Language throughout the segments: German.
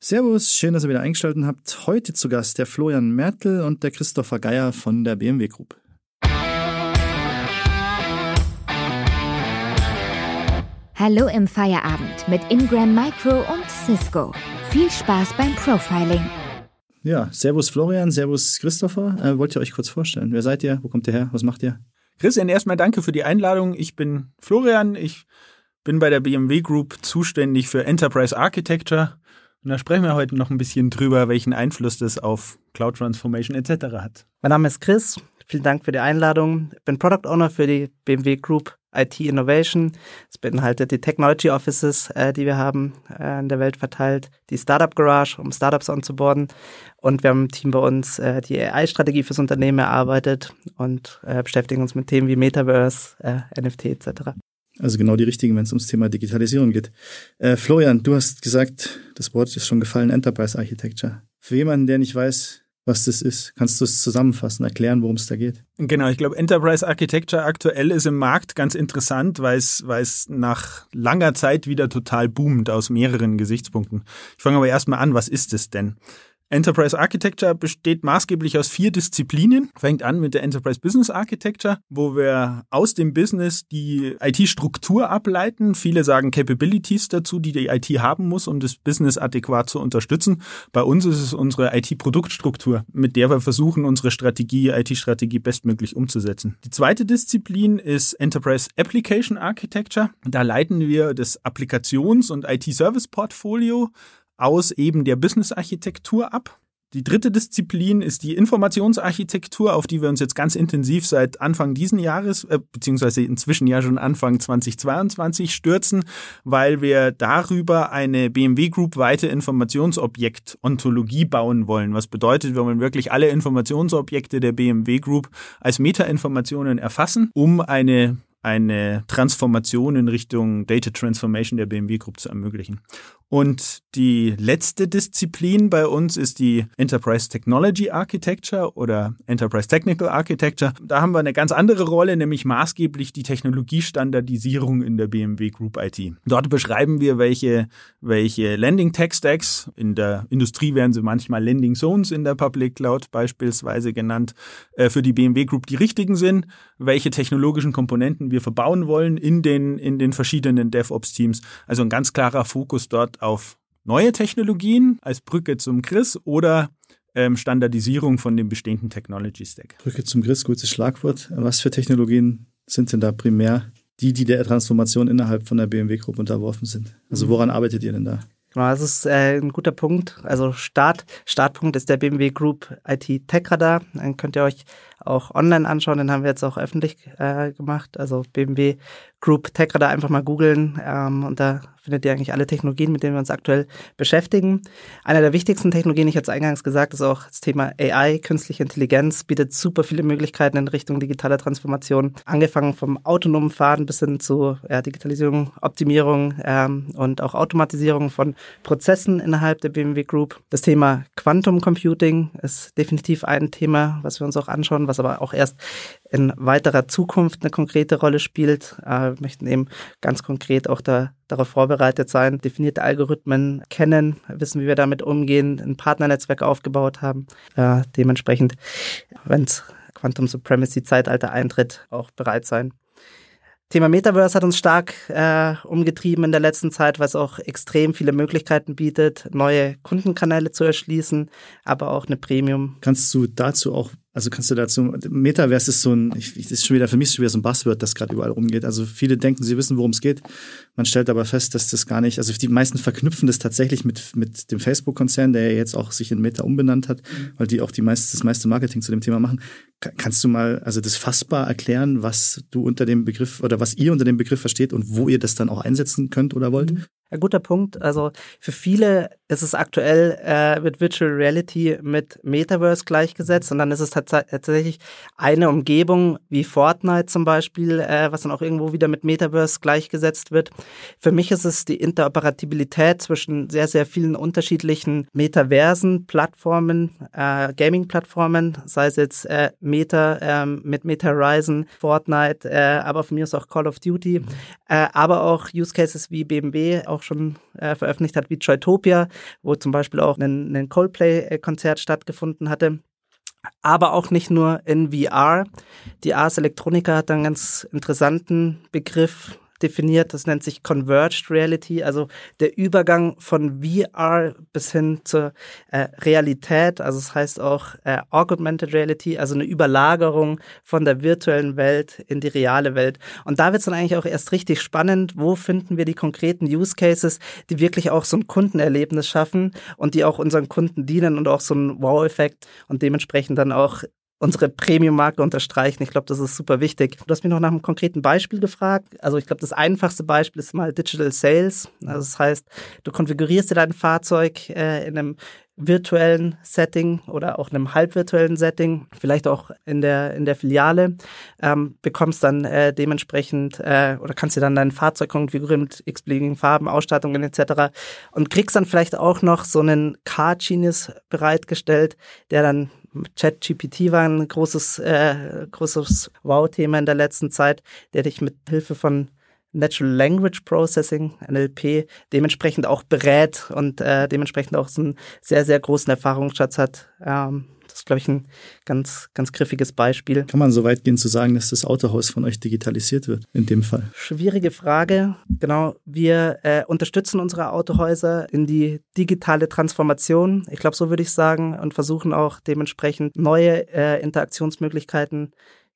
Servus, schön, dass ihr wieder eingeschaltet habt. Heute zu Gast der Florian Mertel und der Christopher Geier von der BMW Group. Hallo im Feierabend mit Ingram Micro und Cisco. Viel Spaß beim Profiling. Ja, Servus Florian, Servus Christopher. Äh, wollt ihr euch kurz vorstellen? Wer seid ihr? Wo kommt ihr her? Was macht ihr? Christian, erstmal danke für die Einladung. Ich bin Florian. Ich bin bei der BMW Group zuständig für Enterprise Architecture. Und da sprechen wir heute noch ein bisschen drüber, welchen Einfluss das auf Cloud Transformation etc. hat. Mein Name ist Chris. Vielen Dank für die Einladung. Ich bin Product Owner für die BMW Group IT Innovation. Das beinhaltet die Technology Offices, äh, die wir haben äh, in der Welt verteilt, die Startup Garage, um Startups onzuboarden. Und wir haben ein Team bei uns, äh, die AI-Strategie fürs Unternehmen erarbeitet und äh, beschäftigen uns mit Themen wie Metaverse, äh, NFT etc. Also genau die richtigen, wenn es ums Thema Digitalisierung geht. Äh, Florian, du hast gesagt, das Wort ist schon gefallen, Enterprise Architecture. Für jemanden, der nicht weiß, was das ist. Kannst du es zusammenfassen, erklären, worum es da geht? Genau, ich glaube, Enterprise Architecture aktuell ist im Markt ganz interessant, weil es, nach langer Zeit wieder total boomt aus mehreren Gesichtspunkten. Ich fange aber erstmal an, was ist es denn? Enterprise Architecture besteht maßgeblich aus vier Disziplinen. Fängt an mit der Enterprise Business Architecture, wo wir aus dem Business die IT-Struktur ableiten. Viele sagen Capabilities dazu, die die IT haben muss, um das Business adäquat zu unterstützen. Bei uns ist es unsere IT-Produktstruktur, mit der wir versuchen, unsere Strategie, IT-Strategie bestmöglich umzusetzen. Die zweite Disziplin ist Enterprise Application Architecture. Da leiten wir das Applikations- und IT-Service-Portfolio aus eben der Business-Architektur ab. Die dritte Disziplin ist die Informationsarchitektur, auf die wir uns jetzt ganz intensiv seit Anfang diesen Jahres, äh, beziehungsweise inzwischen ja schon Anfang 2022 stürzen, weil wir darüber eine BMW Group weite Informationsobjekt-Ontologie bauen wollen. Was bedeutet, wir wollen wirklich alle Informationsobjekte der BMW Group als Metainformationen erfassen, um eine eine Transformation in Richtung Data Transformation der BMW Group zu ermöglichen. Und die letzte Disziplin bei uns ist die Enterprise Technology Architecture oder Enterprise Technical Architecture. Da haben wir eine ganz andere Rolle, nämlich maßgeblich die Technologiestandardisierung in der BMW Group IT. Dort beschreiben wir, welche, welche Landing Tech Stacks, in der Industrie werden sie manchmal Landing Zones in der Public Cloud beispielsweise genannt, äh, für die BMW Group die richtigen sind, welche technologischen Komponenten wir verbauen wollen in den, in den verschiedenen DevOps Teams. Also ein ganz klarer Fokus dort auf neue Technologien als Brücke zum Chris oder ähm, Standardisierung von dem bestehenden Technology Stack. Brücke zum Chris, gutes Schlagwort. Was für Technologien sind denn da primär die, die der Transformation innerhalb von der BMW-Gruppe unterworfen sind? Also mhm. woran arbeitet ihr denn da? Genau, das ist äh, ein guter Punkt. Also Start, Startpunkt ist der BMW Group IT Tech Radar. Dann könnt ihr euch auch online anschauen. Den haben wir jetzt auch öffentlich äh, gemacht. Also BMW Group Tech Radar einfach mal googeln ähm, und da findet ihr eigentlich alle Technologien, mit denen wir uns aktuell beschäftigen. Einer der wichtigsten Technologien, ich hatte es eingangs gesagt, ist auch das Thema AI, künstliche Intelligenz, bietet super viele Möglichkeiten in Richtung digitaler Transformation, angefangen vom autonomen Fahren bis hin zu ja, Digitalisierung, Optimierung ähm, und auch Automatisierung von Prozessen innerhalb der BMW Group. Das Thema Quantum Computing ist definitiv ein Thema, was wir uns auch anschauen, was aber auch erst in weiterer Zukunft eine konkrete Rolle spielt. Äh, wir möchten eben ganz konkret auch da, darauf vorbereitet sein, definierte Algorithmen kennen, wissen, wie wir damit umgehen, ein Partnernetzwerk aufgebaut haben. Äh, dementsprechend, wenn es Quantum Supremacy Zeitalter eintritt, auch bereit sein. Thema Metaverse hat uns stark äh, umgetrieben in der letzten Zeit, weil es auch extrem viele Möglichkeiten bietet, neue Kundenkanäle zu erschließen, aber auch eine Premium. Kannst du dazu auch also kannst du dazu, Metaverse ist so ein, ich, ist schon wieder, für mich ist schon wieder so ein Buzzword, das gerade überall rumgeht. Also viele denken, sie wissen, worum es geht. Man stellt aber fest, dass das gar nicht, also die meisten verknüpfen das tatsächlich mit, mit dem Facebook-Konzern, der ja jetzt auch sich in Meta umbenannt hat, weil die auch die meiste, das meiste Marketing zu dem Thema machen. Kannst du mal, also das fassbar erklären, was du unter dem Begriff oder was ihr unter dem Begriff versteht und wo ihr das dann auch einsetzen könnt oder wollt? Mhm. Ein guter Punkt. Also für viele ist es aktuell äh, mit Virtual Reality mit Metaverse gleichgesetzt und dann ist es tats tatsächlich eine Umgebung wie Fortnite zum Beispiel, äh, was dann auch irgendwo wieder mit Metaverse gleichgesetzt wird. Für mich ist es die Interoperabilität zwischen sehr, sehr vielen unterschiedlichen Metaversen, Plattformen, äh, Gaming-Plattformen, sei es jetzt äh, Meta, ähm, mit Meta Horizon, Fortnite, äh, aber von mir ist auch Call of Duty, äh, aber auch Use Cases wie BMW auch schon äh, veröffentlicht hat, wie Joytopia, wo zum Beispiel auch ein, ein Coldplay-Konzert stattgefunden hatte aber auch nicht nur in VR. Die Ars Electronica hat einen ganz interessanten Begriff definiert. Das nennt sich Converged Reality, also der Übergang von VR bis hin zur äh, Realität. Also es das heißt auch äh, Augmented Reality, also eine Überlagerung von der virtuellen Welt in die reale Welt. Und da wird es dann eigentlich auch erst richtig spannend. Wo finden wir die konkreten Use Cases, die wirklich auch so ein Kundenerlebnis schaffen und die auch unseren Kunden dienen und auch so ein Wow-Effekt und dementsprechend dann auch unsere Premium-Marke unterstreichen. Ich glaube, das ist super wichtig. Du hast mich noch nach einem konkreten Beispiel gefragt. Also ich glaube, das einfachste Beispiel ist mal Digital Sales. Also das heißt, du konfigurierst dir dein Fahrzeug äh, in einem virtuellen Setting oder auch einem halbvirtuellen Setting, vielleicht auch in der in der Filiale, ähm, bekommst dann äh, dementsprechend äh, oder kannst dir dann dein Fahrzeug konfigurieren mit x-beliebigen Farben, Ausstattungen etc. und kriegst dann vielleicht auch noch so einen Car Genius bereitgestellt, der dann ChatGPT war ein großes, äh, großes Wow-Thema in der letzten Zeit, der dich mit Hilfe von Natural Language Processing, NLP, dementsprechend auch berät und äh, dementsprechend auch so einen sehr, sehr großen Erfahrungsschatz hat. Ähm, das ist, glaube ich, ein ganz, ganz griffiges Beispiel. Kann man so weit gehen zu sagen, dass das Autohaus von euch digitalisiert wird, in dem Fall? Schwierige Frage. Genau, wir äh, unterstützen unsere Autohäuser in die digitale Transformation. Ich glaube, so würde ich sagen, und versuchen auch dementsprechend neue äh, Interaktionsmöglichkeiten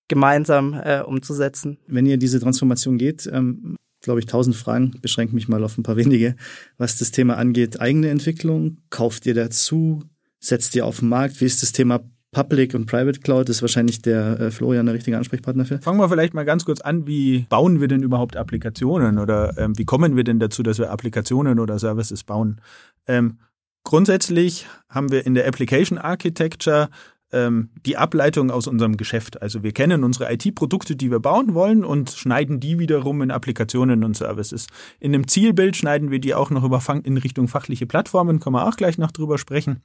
gemeinsam äh, umzusetzen. Wenn ihr diese Transformation geht, ähm, glaube ich, tausend Fragen, beschränke mich mal auf ein paar wenige. Was das Thema angeht, eigene Entwicklung, kauft ihr dazu, setzt ihr auf den Markt? Wie ist das Thema Public und Private Cloud ist wahrscheinlich der äh, Florian der richtige Ansprechpartner für. Fangen wir vielleicht mal ganz kurz an, wie bauen wir denn überhaupt Applikationen oder ähm, wie kommen wir denn dazu, dass wir Applikationen oder Services bauen? Ähm, grundsätzlich haben wir in der Application Architecture ähm, die Ableitung aus unserem Geschäft. Also wir kennen unsere IT-Produkte, die wir bauen wollen und schneiden die wiederum in Applikationen und Services. In einem Zielbild schneiden wir die auch noch über in Richtung fachliche Plattformen, können wir auch gleich noch drüber sprechen.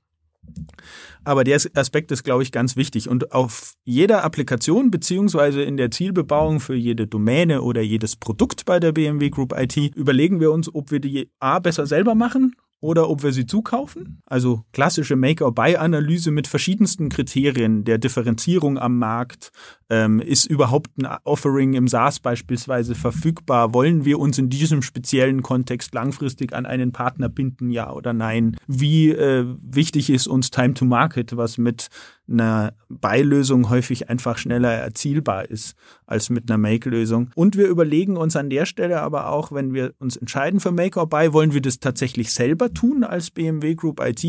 Aber der Aspekt ist, glaube ich, ganz wichtig. Und auf jeder Applikation beziehungsweise in der Zielbebauung für jede Domäne oder jedes Produkt bei der BMW Group IT überlegen wir uns, ob wir die A besser selber machen oder ob wir sie zukaufen. Also klassische Make-or-Buy-Analyse mit verschiedensten Kriterien der Differenzierung am Markt. Ähm, ist überhaupt ein Offering im SaaS beispielsweise verfügbar? Wollen wir uns in diesem speziellen Kontext langfristig an einen Partner binden, ja oder nein? Wie äh, wichtig ist uns Time to Market, was mit einer Beilösung häufig einfach schneller erzielbar ist als mit einer Make-Lösung. Und wir überlegen uns an der Stelle aber auch, wenn wir uns entscheiden für Make or Buy, wollen wir das tatsächlich selber tun als BMW Group IT?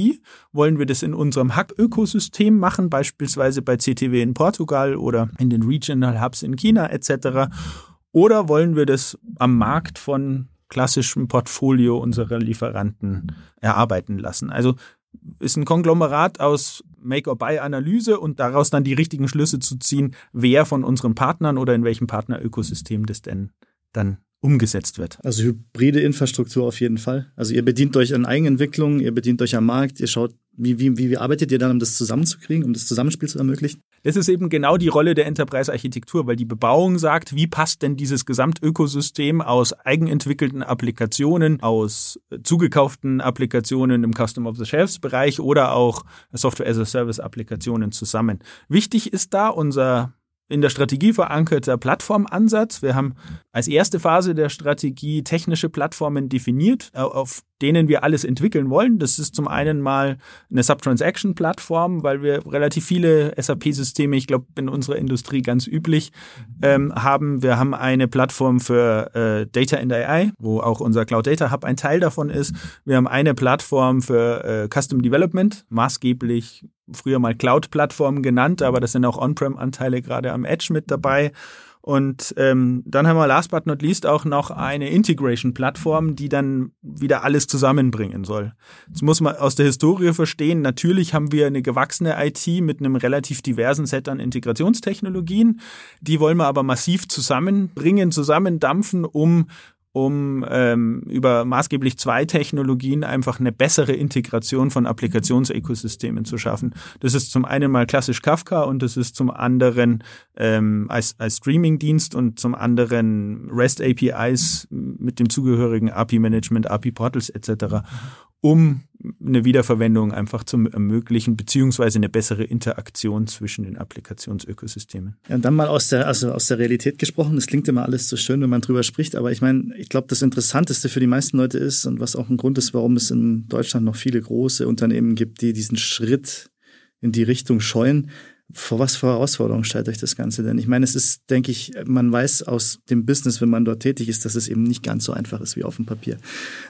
Wollen wir das in unserem Hub-Ökosystem machen, beispielsweise bei CTW in Portugal oder in den Regional Hubs in China etc.? Oder wollen wir das am Markt von klassischem Portfolio unserer Lieferanten erarbeiten lassen? Also ist ein Konglomerat aus Make-or-Buy-Analyse und daraus dann die richtigen Schlüsse zu ziehen, wer von unseren Partnern oder in welchem Partnerökosystem das denn dann umgesetzt wird. Also hybride Infrastruktur auf jeden Fall. Also ihr bedient euch an Eigenentwicklung, ihr bedient euch am Markt, ihr schaut, wie, wie, wie arbeitet ihr dann, um das zusammenzukriegen, um das Zusammenspiel zu ermöglichen? Das ist eben genau die Rolle der Enterprise-Architektur, weil die Bebauung sagt, wie passt denn dieses Gesamtökosystem aus eigenentwickelten Applikationen, aus zugekauften Applikationen im Custom-of-the-Shelves-Bereich oder auch Software-as-a-Service-Applikationen zusammen. Wichtig ist da unser in der Strategie verankerter Plattformansatz. Wir haben als erste Phase der Strategie technische Plattformen definiert, auf denen wir alles entwickeln wollen. Das ist zum einen mal eine Subtransaction-Plattform, weil wir relativ viele SAP-Systeme, ich glaube in unserer Industrie ganz üblich, ähm, haben. Wir haben eine Plattform für äh, Data and AI, wo auch unser Cloud Data Hub ein Teil davon ist. Wir haben eine Plattform für äh, Custom Development, maßgeblich früher mal Cloud-Plattform genannt, aber das sind auch On-Prem-Anteile gerade am Edge mit dabei. Und ähm, dann haben wir last but not least auch noch eine Integration-Plattform, die dann wieder alles zusammenbringen soll. Das muss man aus der Historie verstehen. Natürlich haben wir eine gewachsene IT mit einem relativ diversen Set an Integrationstechnologien. Die wollen wir aber massiv zusammenbringen, zusammendampfen, um um ähm, über maßgeblich zwei Technologien einfach eine bessere Integration von Applikationsökosystemen zu schaffen. Das ist zum einen mal klassisch Kafka und das ist zum anderen ähm, als, als Streaming-Dienst und zum anderen REST APIs mit dem zugehörigen API-Management, API-Portals etc um eine Wiederverwendung einfach zu ermöglichen, beziehungsweise eine bessere Interaktion zwischen den Applikationsökosystemen. Ja, und dann mal aus der, also aus der Realität gesprochen. Das klingt immer alles so schön, wenn man drüber spricht, aber ich meine, ich glaube, das Interessanteste für die meisten Leute ist und was auch ein Grund ist, warum es in Deutschland noch viele große Unternehmen gibt, die diesen Schritt in die Richtung scheuen, vor was für Herausforderungen stellt euch das Ganze denn? Ich meine, es ist, denke ich, man weiß aus dem Business, wenn man dort tätig ist, dass es eben nicht ganz so einfach ist wie auf dem Papier.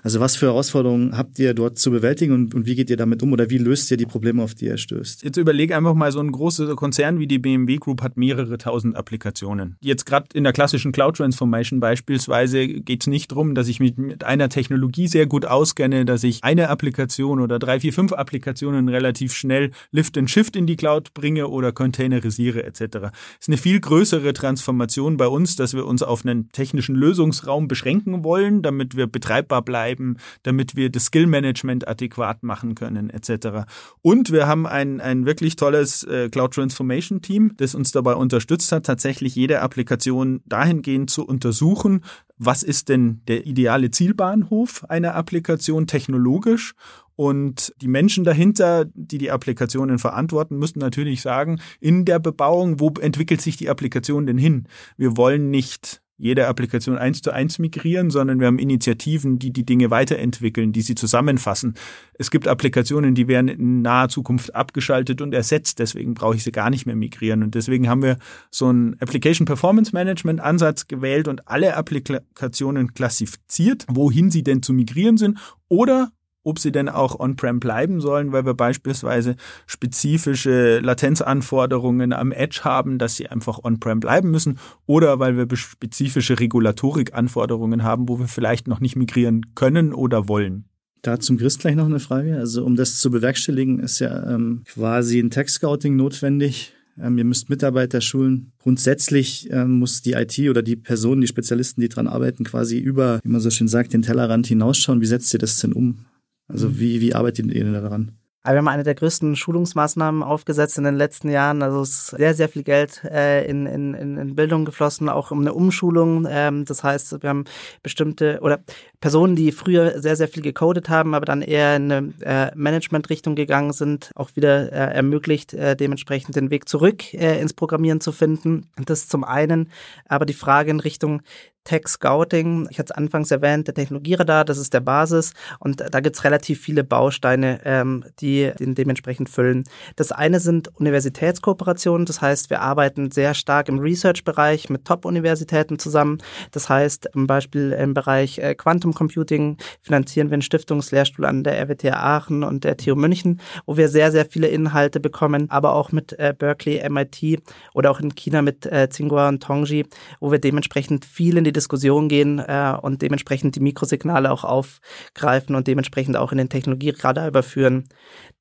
Also was für Herausforderungen habt ihr dort zu bewältigen und, und wie geht ihr damit um oder wie löst ihr die Probleme, auf die ihr stößt? Jetzt überlege einfach mal, so ein großer Konzern wie die BMW Group hat mehrere tausend Applikationen. Jetzt gerade in der klassischen Cloud Transformation beispielsweise geht es nicht darum, dass ich mich mit einer Technologie sehr gut auskenne, dass ich eine Applikation oder drei, vier, fünf Applikationen relativ schnell Lift and Shift in die Cloud bringe oder oder containerisiere etc. Es ist eine viel größere Transformation bei uns, dass wir uns auf einen technischen Lösungsraum beschränken wollen, damit wir betreibbar bleiben, damit wir das Skill-Management adäquat machen können etc. Und wir haben ein, ein wirklich tolles äh, Cloud Transformation Team, das uns dabei unterstützt hat, tatsächlich jede Applikation dahingehend zu untersuchen, was ist denn der ideale Zielbahnhof einer Applikation technologisch und die Menschen dahinter, die die Applikationen verantworten, müssen natürlich sagen, in der Bebauung, wo entwickelt sich die Applikation denn hin? Wir wollen nicht jede Applikation eins zu eins migrieren, sondern wir haben Initiativen, die die Dinge weiterentwickeln, die sie zusammenfassen. Es gibt Applikationen, die werden in naher Zukunft abgeschaltet und ersetzt, deswegen brauche ich sie gar nicht mehr migrieren. Und deswegen haben wir so einen Application Performance Management Ansatz gewählt und alle Applikationen klassifiziert, wohin sie denn zu migrieren sind oder ob sie denn auch on-prem bleiben sollen, weil wir beispielsweise spezifische Latenzanforderungen am Edge haben, dass sie einfach on-prem bleiben müssen oder weil wir spezifische Regulatorikanforderungen haben, wo wir vielleicht noch nicht migrieren können oder wollen. Da zum Chris gleich noch eine Frage. Also um das zu bewerkstelligen, ist ja ähm, quasi ein Tech-Scouting notwendig. Ähm, ihr müsst Mitarbeiter schulen. Grundsätzlich ähm, muss die IT oder die Personen, die Spezialisten, die dran arbeiten, quasi über, wie man so schön sagt, den Tellerrand hinausschauen. Wie setzt ihr das denn um? Also mhm. wie, wie arbeitet ihr denn daran? Aber wir haben eine der größten Schulungsmaßnahmen aufgesetzt in den letzten Jahren. Also es ist sehr, sehr viel Geld äh, in, in, in Bildung geflossen, auch um eine Umschulung. Ähm, das heißt, wir haben bestimmte oder Personen, die früher sehr, sehr viel gecodet haben, aber dann eher in eine äh, Management-Richtung gegangen sind, auch wieder äh, ermöglicht, äh, dementsprechend den Weg zurück äh, ins Programmieren zu finden. Das zum einen. Aber die Frage in Richtung Tech Scouting. Ich hatte es anfangs erwähnt, der Technologieradar, das ist der Basis und da gibt es relativ viele Bausteine, ähm, die den dementsprechend füllen. Das eine sind Universitätskooperationen, das heißt, wir arbeiten sehr stark im Research-Bereich mit Top-Universitäten zusammen. Das heißt, zum Beispiel im Bereich äh, Quantum Computing finanzieren wir einen Stiftungslehrstuhl an der RWTH Aachen und der TU München, wo wir sehr, sehr viele Inhalte bekommen, aber auch mit äh, Berkeley, MIT oder auch in China mit äh, Tsinghua und Tongji, wo wir dementsprechend viel in die Diskussion gehen äh, und dementsprechend die Mikrosignale auch aufgreifen und dementsprechend auch in den Technologieradar überführen.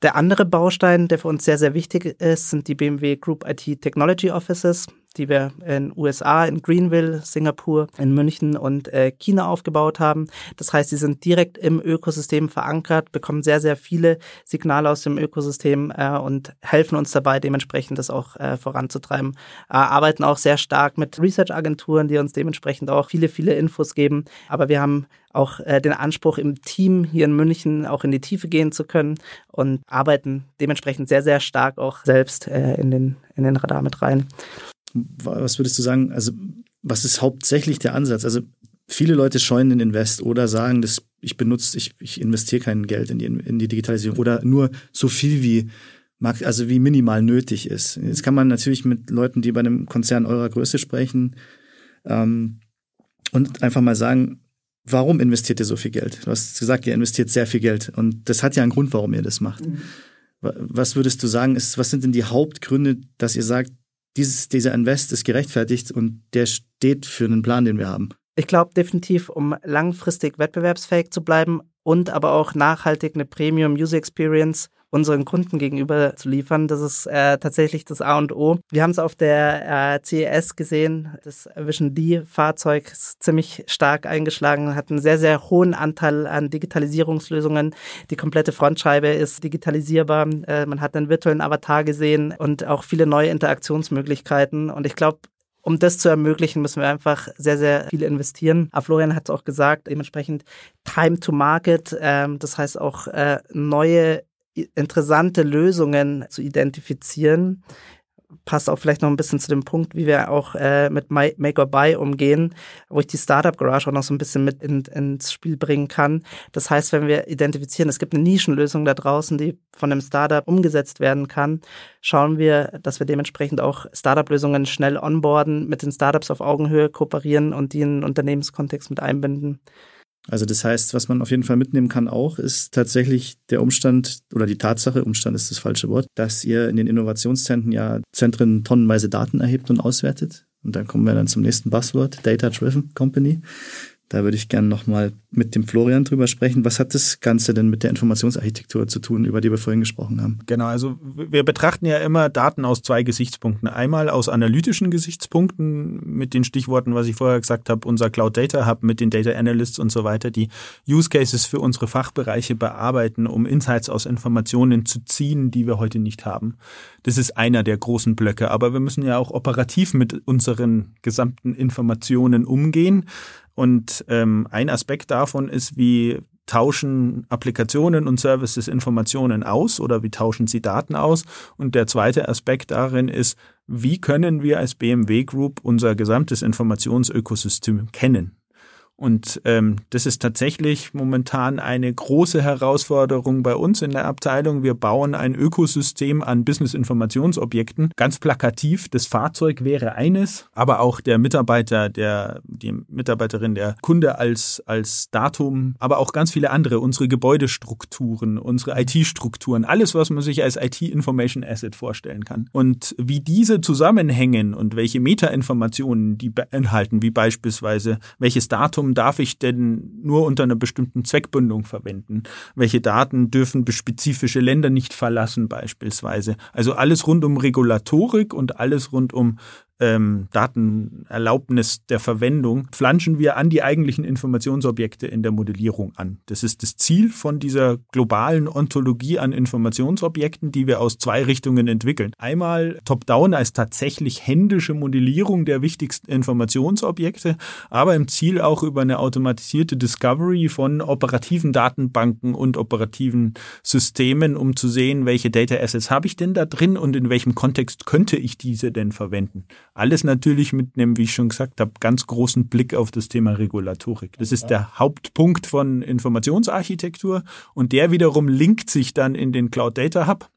Der andere Baustein, der für uns sehr, sehr wichtig ist, sind die BMW Group IT Technology Offices die wir in USA, in Greenville, Singapur, in München und äh, China aufgebaut haben. Das heißt, sie sind direkt im Ökosystem verankert, bekommen sehr, sehr viele Signale aus dem Ökosystem äh, und helfen uns dabei, dementsprechend das auch äh, voranzutreiben. Äh, arbeiten auch sehr stark mit Research-Agenturen, die uns dementsprechend auch viele, viele Infos geben. Aber wir haben auch äh, den Anspruch, im Team hier in München auch in die Tiefe gehen zu können und arbeiten dementsprechend sehr, sehr stark auch selbst äh, in, den, in den Radar mit rein was würdest du sagen, also was ist hauptsächlich der Ansatz? Also viele Leute scheuen den Invest oder sagen, dass ich benutze, ich, ich investiere kein Geld in die, in die Digitalisierung oder nur so viel wie also wie minimal nötig ist. Jetzt kann man natürlich mit Leuten, die bei einem Konzern eurer Größe sprechen, ähm, und einfach mal sagen, warum investiert ihr so viel Geld? Du hast gesagt, ihr investiert sehr viel Geld und das hat ja einen Grund, warum ihr das macht. Mhm. Was würdest du sagen, ist, was sind denn die Hauptgründe, dass ihr sagt, dieses, dieser Invest ist gerechtfertigt und der steht für einen Plan, den wir haben. Ich glaube definitiv, um langfristig wettbewerbsfähig zu bleiben und aber auch nachhaltig eine Premium User Experience unseren Kunden gegenüber zu liefern. Das ist äh, tatsächlich das A und O. Wir haben es auf der äh, CES gesehen. Das Vision D-Fahrzeug ist ziemlich stark eingeschlagen, hat einen sehr, sehr hohen Anteil an Digitalisierungslösungen. Die komplette Frontscheibe ist digitalisierbar. Äh, man hat einen virtuellen Avatar gesehen und auch viele neue Interaktionsmöglichkeiten. Und ich glaube, um das zu ermöglichen, müssen wir einfach sehr, sehr viel investieren. Aber Florian hat es auch gesagt, dementsprechend Time to Market, ähm, das heißt auch äh, neue interessante Lösungen zu identifizieren. Passt auch vielleicht noch ein bisschen zu dem Punkt, wie wir auch äh, mit Make or Buy umgehen, wo ich die Startup Garage auch noch so ein bisschen mit in, ins Spiel bringen kann. Das heißt, wenn wir identifizieren, es gibt eine Nischenlösung da draußen, die von einem Startup umgesetzt werden kann, schauen wir, dass wir dementsprechend auch Startup-Lösungen schnell onboarden, mit den Startups auf Augenhöhe kooperieren und die in den Unternehmenskontext mit einbinden. Also das heißt, was man auf jeden Fall mitnehmen kann auch, ist tatsächlich der Umstand oder die Tatsache, Umstand ist das falsche Wort, dass ihr in den Innovationszentren ja Zentren tonnenweise Daten erhebt und auswertet. Und dann kommen wir dann zum nächsten Buzzword, Data Driven Company. Da würde ich gerne nochmal mit dem Florian drüber sprechen. Was hat das Ganze denn mit der Informationsarchitektur zu tun, über die wir vorhin gesprochen haben? Genau, also wir betrachten ja immer Daten aus zwei Gesichtspunkten. Einmal aus analytischen Gesichtspunkten mit den Stichworten, was ich vorher gesagt habe, unser Cloud Data Hub mit den Data Analysts und so weiter, die Use Cases für unsere Fachbereiche bearbeiten, um Insights aus Informationen zu ziehen, die wir heute nicht haben. Das ist einer der großen Blöcke. Aber wir müssen ja auch operativ mit unseren gesamten Informationen umgehen. Und ähm, ein Aspekt davon ist, wie tauschen Applikationen und Services Informationen aus oder wie tauschen sie Daten aus. Und der zweite Aspekt darin ist, wie können wir als BMW Group unser gesamtes Informationsökosystem kennen? Und ähm, das ist tatsächlich momentan eine große Herausforderung bei uns in der Abteilung. Wir bauen ein Ökosystem an Business-Informationsobjekten. Ganz plakativ, das Fahrzeug wäre eines, aber auch der Mitarbeiter, der, die Mitarbeiterin, der Kunde als, als Datum, aber auch ganz viele andere, unsere Gebäudestrukturen, unsere IT-Strukturen, alles, was man sich als IT-Information Asset vorstellen kann. Und wie diese zusammenhängen und welche Metainformationen die beinhalten, wie beispielsweise welches Datum Datum darf ich denn nur unter einer bestimmten Zweckbindung verwenden? Welche Daten dürfen spezifische Länder nicht verlassen beispielsweise? Also alles rund um Regulatorik und alles rund um ähm, Datenerlaubnis der Verwendung flanschen wir an die eigentlichen Informationsobjekte in der Modellierung an. Das ist das Ziel von dieser globalen Ontologie an Informationsobjekten, die wir aus zwei Richtungen entwickeln. Einmal top-down als tatsächlich händische Modellierung der wichtigsten Informationsobjekte, aber im Ziel auch über eine automatisierte Discovery von operativen Datenbanken und operativen Systemen, um zu sehen, welche Data Assets habe ich denn da drin und in welchem Kontext könnte ich diese denn verwenden. Alles natürlich mit einem, wie ich schon gesagt habe, ganz großen Blick auf das Thema Regulatorik. Das ist der Hauptpunkt von Informationsarchitektur und der wiederum linkt sich dann in den Cloud Data Hub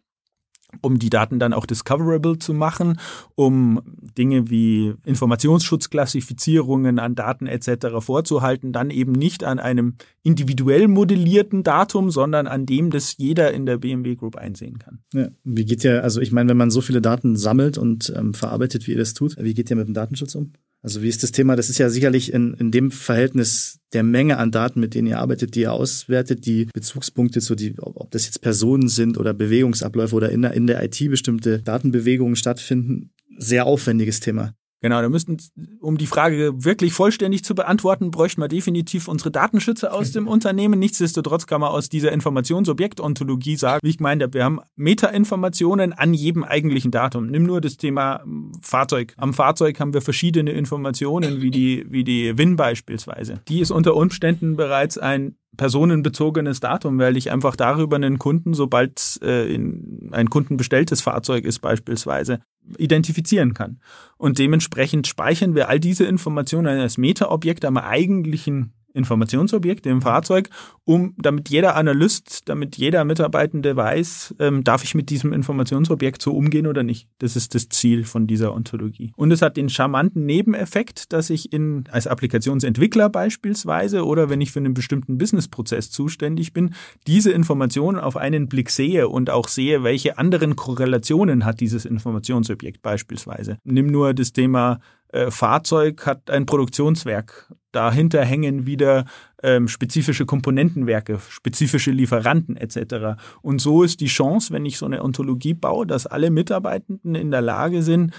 um die Daten dann auch discoverable zu machen, um Dinge wie Informationsschutzklassifizierungen an Daten etc. vorzuhalten, dann eben nicht an einem individuell modellierten Datum, sondern an dem, das jeder in der BMW Group einsehen kann. Ja, wie geht ja, also ich meine, wenn man so viele Daten sammelt und ähm, verarbeitet, wie ihr das tut, wie geht ihr mit dem Datenschutz um? Also wie ist das Thema? Das ist ja sicherlich in, in dem Verhältnis der Menge an Daten, mit denen ihr arbeitet, die ihr auswertet, die Bezugspunkte, so die, ob das jetzt Personen sind oder Bewegungsabläufe oder in der, in der IT bestimmte Datenbewegungen stattfinden, sehr aufwendiges Thema. Genau, da müssten, um die Frage wirklich vollständig zu beantworten, bräuchten wir definitiv unsere Datenschützer aus dem Unternehmen. Nichtsdestotrotz kann man aus dieser Informationsobjektontologie sagen, wie ich meine, wir haben Metainformationen an jedem eigentlichen Datum. Nimm nur das Thema ähm, Fahrzeug. Am Fahrzeug haben wir verschiedene Informationen, wie die, wie die WIN beispielsweise. Die ist unter Umständen bereits ein personenbezogenes Datum, weil ich einfach darüber einen Kunden, sobald äh, in ein kundenbestelltes Fahrzeug ist beispielsweise, identifizieren kann. Und dementsprechend speichern wir all diese Informationen als Metaobjekt am eigentlichen Informationsobjekte im Fahrzeug, um damit jeder Analyst, damit jeder Mitarbeitende weiß, ähm, darf ich mit diesem Informationsobjekt so umgehen oder nicht. Das ist das Ziel von dieser Ontologie. Und es hat den charmanten Nebeneffekt, dass ich in als Applikationsentwickler beispielsweise oder wenn ich für einen bestimmten Businessprozess zuständig bin, diese Informationen auf einen Blick sehe und auch sehe, welche anderen Korrelationen hat dieses Informationsobjekt beispielsweise. Nimm nur das Thema äh, Fahrzeug hat ein Produktionswerk. Dahinter hängen wieder ähm, spezifische Komponentenwerke, spezifische Lieferanten etc. Und so ist die Chance, wenn ich so eine Ontologie baue, dass alle Mitarbeitenden in der Lage sind,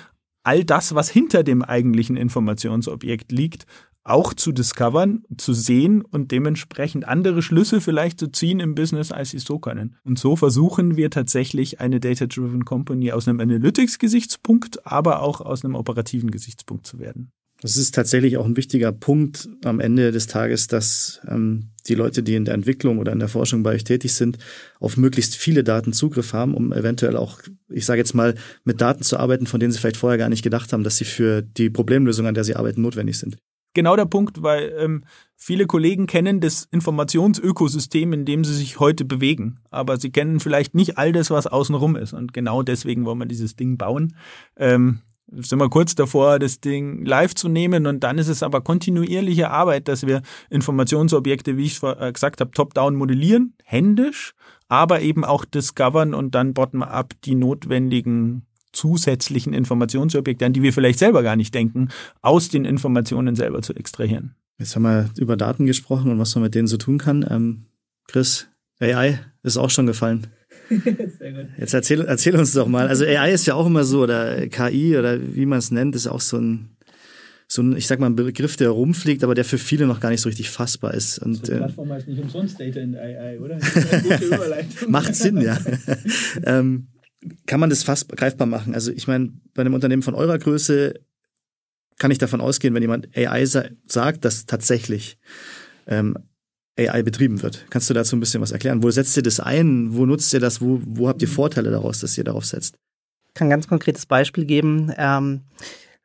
all das, was hinter dem eigentlichen Informationsobjekt liegt, auch zu discovern, zu sehen und dementsprechend andere Schlüsse vielleicht zu ziehen im Business, als sie so können. Und so versuchen wir tatsächlich eine Data-Driven Company aus einem Analytics-Gesichtspunkt, aber auch aus einem operativen Gesichtspunkt zu werden. Das ist tatsächlich auch ein wichtiger Punkt am Ende des Tages, dass ähm, die Leute, die in der Entwicklung oder in der Forschung bei euch tätig sind, auf möglichst viele Daten Zugriff haben, um eventuell auch, ich sage jetzt mal, mit Daten zu arbeiten, von denen sie vielleicht vorher gar nicht gedacht haben, dass sie für die Problemlösung, an der sie arbeiten, notwendig sind genau der Punkt, weil ähm, viele Kollegen kennen das Informationsökosystem, in dem sie sich heute bewegen, aber sie kennen vielleicht nicht all das, was außenrum ist. Und genau deswegen wollen wir dieses Ding bauen. Ähm, sind wir kurz davor, das Ding live zu nehmen und dann ist es aber kontinuierliche Arbeit, dass wir Informationsobjekte, wie ich äh, gesagt habe, top-down modellieren, händisch, aber eben auch discovern und dann bottom-up die notwendigen zusätzlichen Informationsobjekte, an die wir vielleicht selber gar nicht denken, aus den Informationen selber zu extrahieren. Jetzt haben wir über Daten gesprochen und was man mit denen so tun kann. Ähm, Chris, AI ist auch schon gefallen. Sehr gut. Jetzt erzähl, erzähl uns doch mal. Also AI ist ja auch immer so, oder KI oder wie man es nennt, ist auch so ein, so ein, ich sag mal, ein Begriff, der rumfliegt, aber der für viele noch gar nicht so richtig fassbar ist. Und, so eine äh, Plattform heißt nicht umsonst Data in AI, oder? Macht Sinn, ja. ähm, kann man das fast greifbar machen. Also ich meine, bei einem Unternehmen von eurer Größe kann ich davon ausgehen, wenn jemand AI sa sagt, dass tatsächlich ähm, AI betrieben wird. Kannst du dazu ein bisschen was erklären? Wo setzt ihr das ein? Wo nutzt ihr das? Wo, wo habt ihr Vorteile daraus, dass ihr darauf setzt? Ich kann ein ganz konkretes Beispiel geben. Ähm,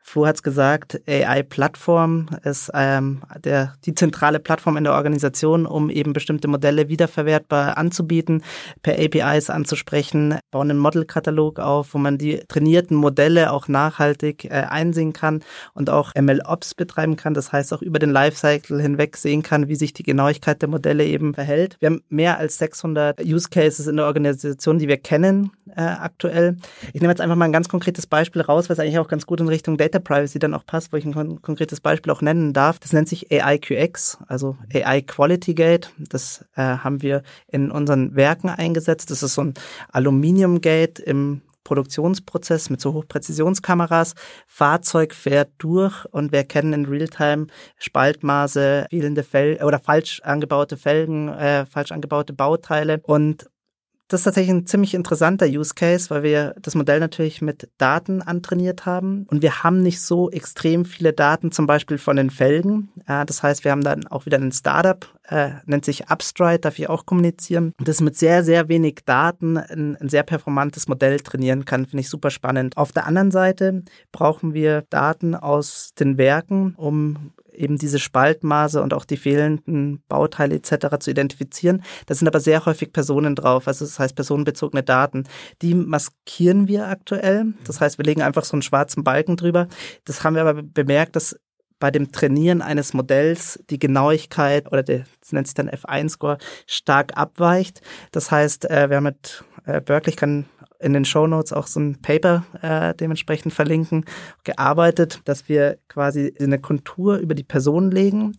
Flo hat es gesagt, AI-Plattform ist ähm, der, die zentrale Plattform in der Organisation, um eben bestimmte Modelle wiederverwertbar anzubieten, per APIs anzusprechen, bauen einen Modelkatalog auf, wo man die trainierten Modelle auch nachhaltig äh, einsehen kann und auch ML-Ops betreiben kann. Das heißt auch über den Lifecycle hinweg sehen kann, wie sich die Genauigkeit der Modelle eben verhält. Wir haben mehr als 600 Use Cases in der Organisation, die wir kennen äh, aktuell. Ich nehme jetzt einfach mal ein ganz konkretes Beispiel raus, was eigentlich auch ganz gut in Richtung Data Privacy dann auch passt, wo ich ein kon konkretes Beispiel auch nennen darf. Das nennt sich AIQX, also AI Quality Gate. Das äh, haben wir in unseren Werken eingesetzt. Das ist so ein Aluminium Gate im Produktionsprozess mit so Hochpräzisionskameras. Fahrzeug fährt durch und wir kennen in Realtime Spaltmaße, fehlende Fel oder falsch angebaute Felgen, äh, falsch angebaute Bauteile und das ist tatsächlich ein ziemlich interessanter Use Case, weil wir das Modell natürlich mit Daten antrainiert haben und wir haben nicht so extrem viele Daten, zum Beispiel von den Felgen. das heißt, wir haben dann auch wieder ein Startup, äh, nennt sich Upstride, darf ich auch kommunizieren. Und das mit sehr, sehr wenig Daten ein, ein sehr performantes Modell trainieren kann, finde ich super spannend. Auf der anderen Seite brauchen wir Daten aus den Werken, um eben diese Spaltmaße und auch die fehlenden Bauteile etc. zu identifizieren. Da sind aber sehr häufig Personen drauf, also das heißt personenbezogene Daten. Die maskieren wir aktuell. Das heißt, wir legen einfach so einen schwarzen Balken drüber. Das haben wir aber bemerkt, dass bei dem Trainieren eines Modells die Genauigkeit oder der, das nennt sich dann F1-Score stark abweicht. Das heißt, äh, wir haben mit äh, Berkeley, ich kann in den Show Notes auch so ein Paper äh, dementsprechend verlinken, gearbeitet, dass wir quasi eine Kontur über die Person legen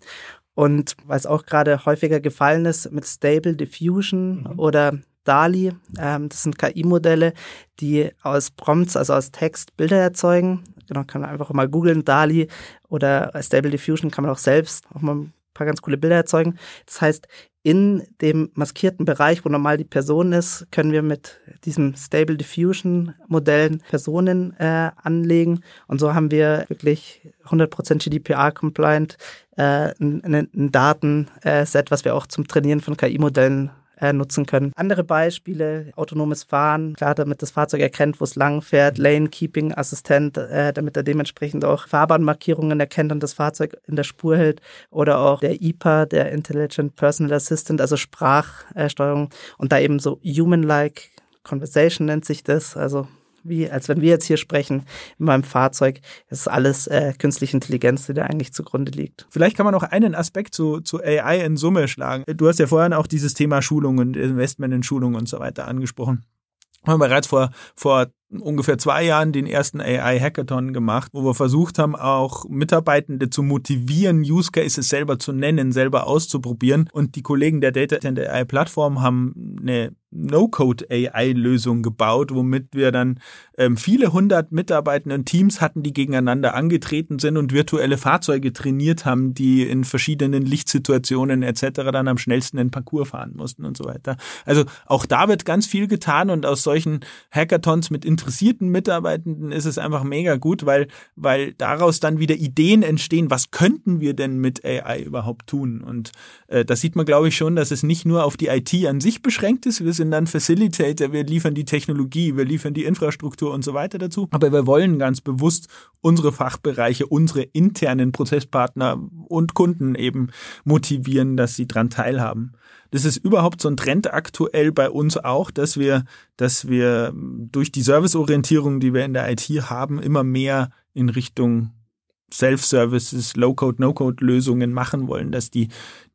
und weil es auch gerade häufiger gefallen ist mit Stable Diffusion mhm. oder DALI, ähm, das sind KI-Modelle, die aus Prompts, also aus Text Bilder erzeugen. Genau, kann man einfach mal googeln, DALI oder Stable Diffusion kann man auch selbst auch mal ein paar ganz coole Bilder erzeugen. Das heißt, in dem maskierten Bereich, wo normal die Person ist, können wir mit diesem Stable Diffusion Modellen Personen äh, anlegen. Und so haben wir wirklich 100% GDPR compliant äh, ein, ein Datenset, was wir auch zum Trainieren von KI-Modellen äh, nutzen können. Andere Beispiele, autonomes Fahren, klar, damit das Fahrzeug erkennt, wo es lang fährt, Lane Keeping Assistent, äh, damit er dementsprechend auch Fahrbahnmarkierungen erkennt und das Fahrzeug in der Spur hält oder auch der IPA, der Intelligent Personal Assistant, also Sprachsteuerung und da eben so human-like Conversation nennt sich das, also wie als wenn wir jetzt hier sprechen in meinem Fahrzeug. Es ist alles äh, künstliche Intelligenz, die da eigentlich zugrunde liegt. Vielleicht kann man noch einen Aspekt zu, zu AI in Summe schlagen. Du hast ja vorhin auch dieses Thema Schulung und Investment in Schulung und so weiter angesprochen. Wir haben bereits vor, vor ungefähr zwei Jahren den ersten AI-Hackathon gemacht, wo wir versucht haben, auch Mitarbeitende zu motivieren, Use Cases selber zu nennen, selber auszuprobieren. Und die Kollegen der Data and AI Plattform haben eine No-Code-AI-Lösung gebaut, womit wir dann ähm, viele hundert mitarbeitenden Teams hatten, die gegeneinander angetreten sind und virtuelle Fahrzeuge trainiert haben, die in verschiedenen Lichtsituationen etc. dann am schnellsten den Parcours fahren mussten und so weiter. Also auch da wird ganz viel getan und aus solchen Hackathons mit interessierten Mitarbeitenden ist es einfach mega gut, weil, weil daraus dann wieder Ideen entstehen, was könnten wir denn mit AI überhaupt tun? Und äh, das sieht man, glaube ich, schon, dass es nicht nur auf die IT an sich beschränkt ist. Wir sind dann Facilitator, wir liefern die Technologie, wir liefern die Infrastruktur und so weiter dazu. Aber wir wollen ganz bewusst unsere Fachbereiche, unsere internen Prozesspartner und Kunden eben motivieren, dass sie dran teilhaben. Das ist überhaupt so ein Trend aktuell bei uns auch, dass wir, dass wir durch die Serviceorientierung, die wir in der IT haben, immer mehr in Richtung Self-Services, Low-Code, No-Code-Lösungen machen wollen, dass die,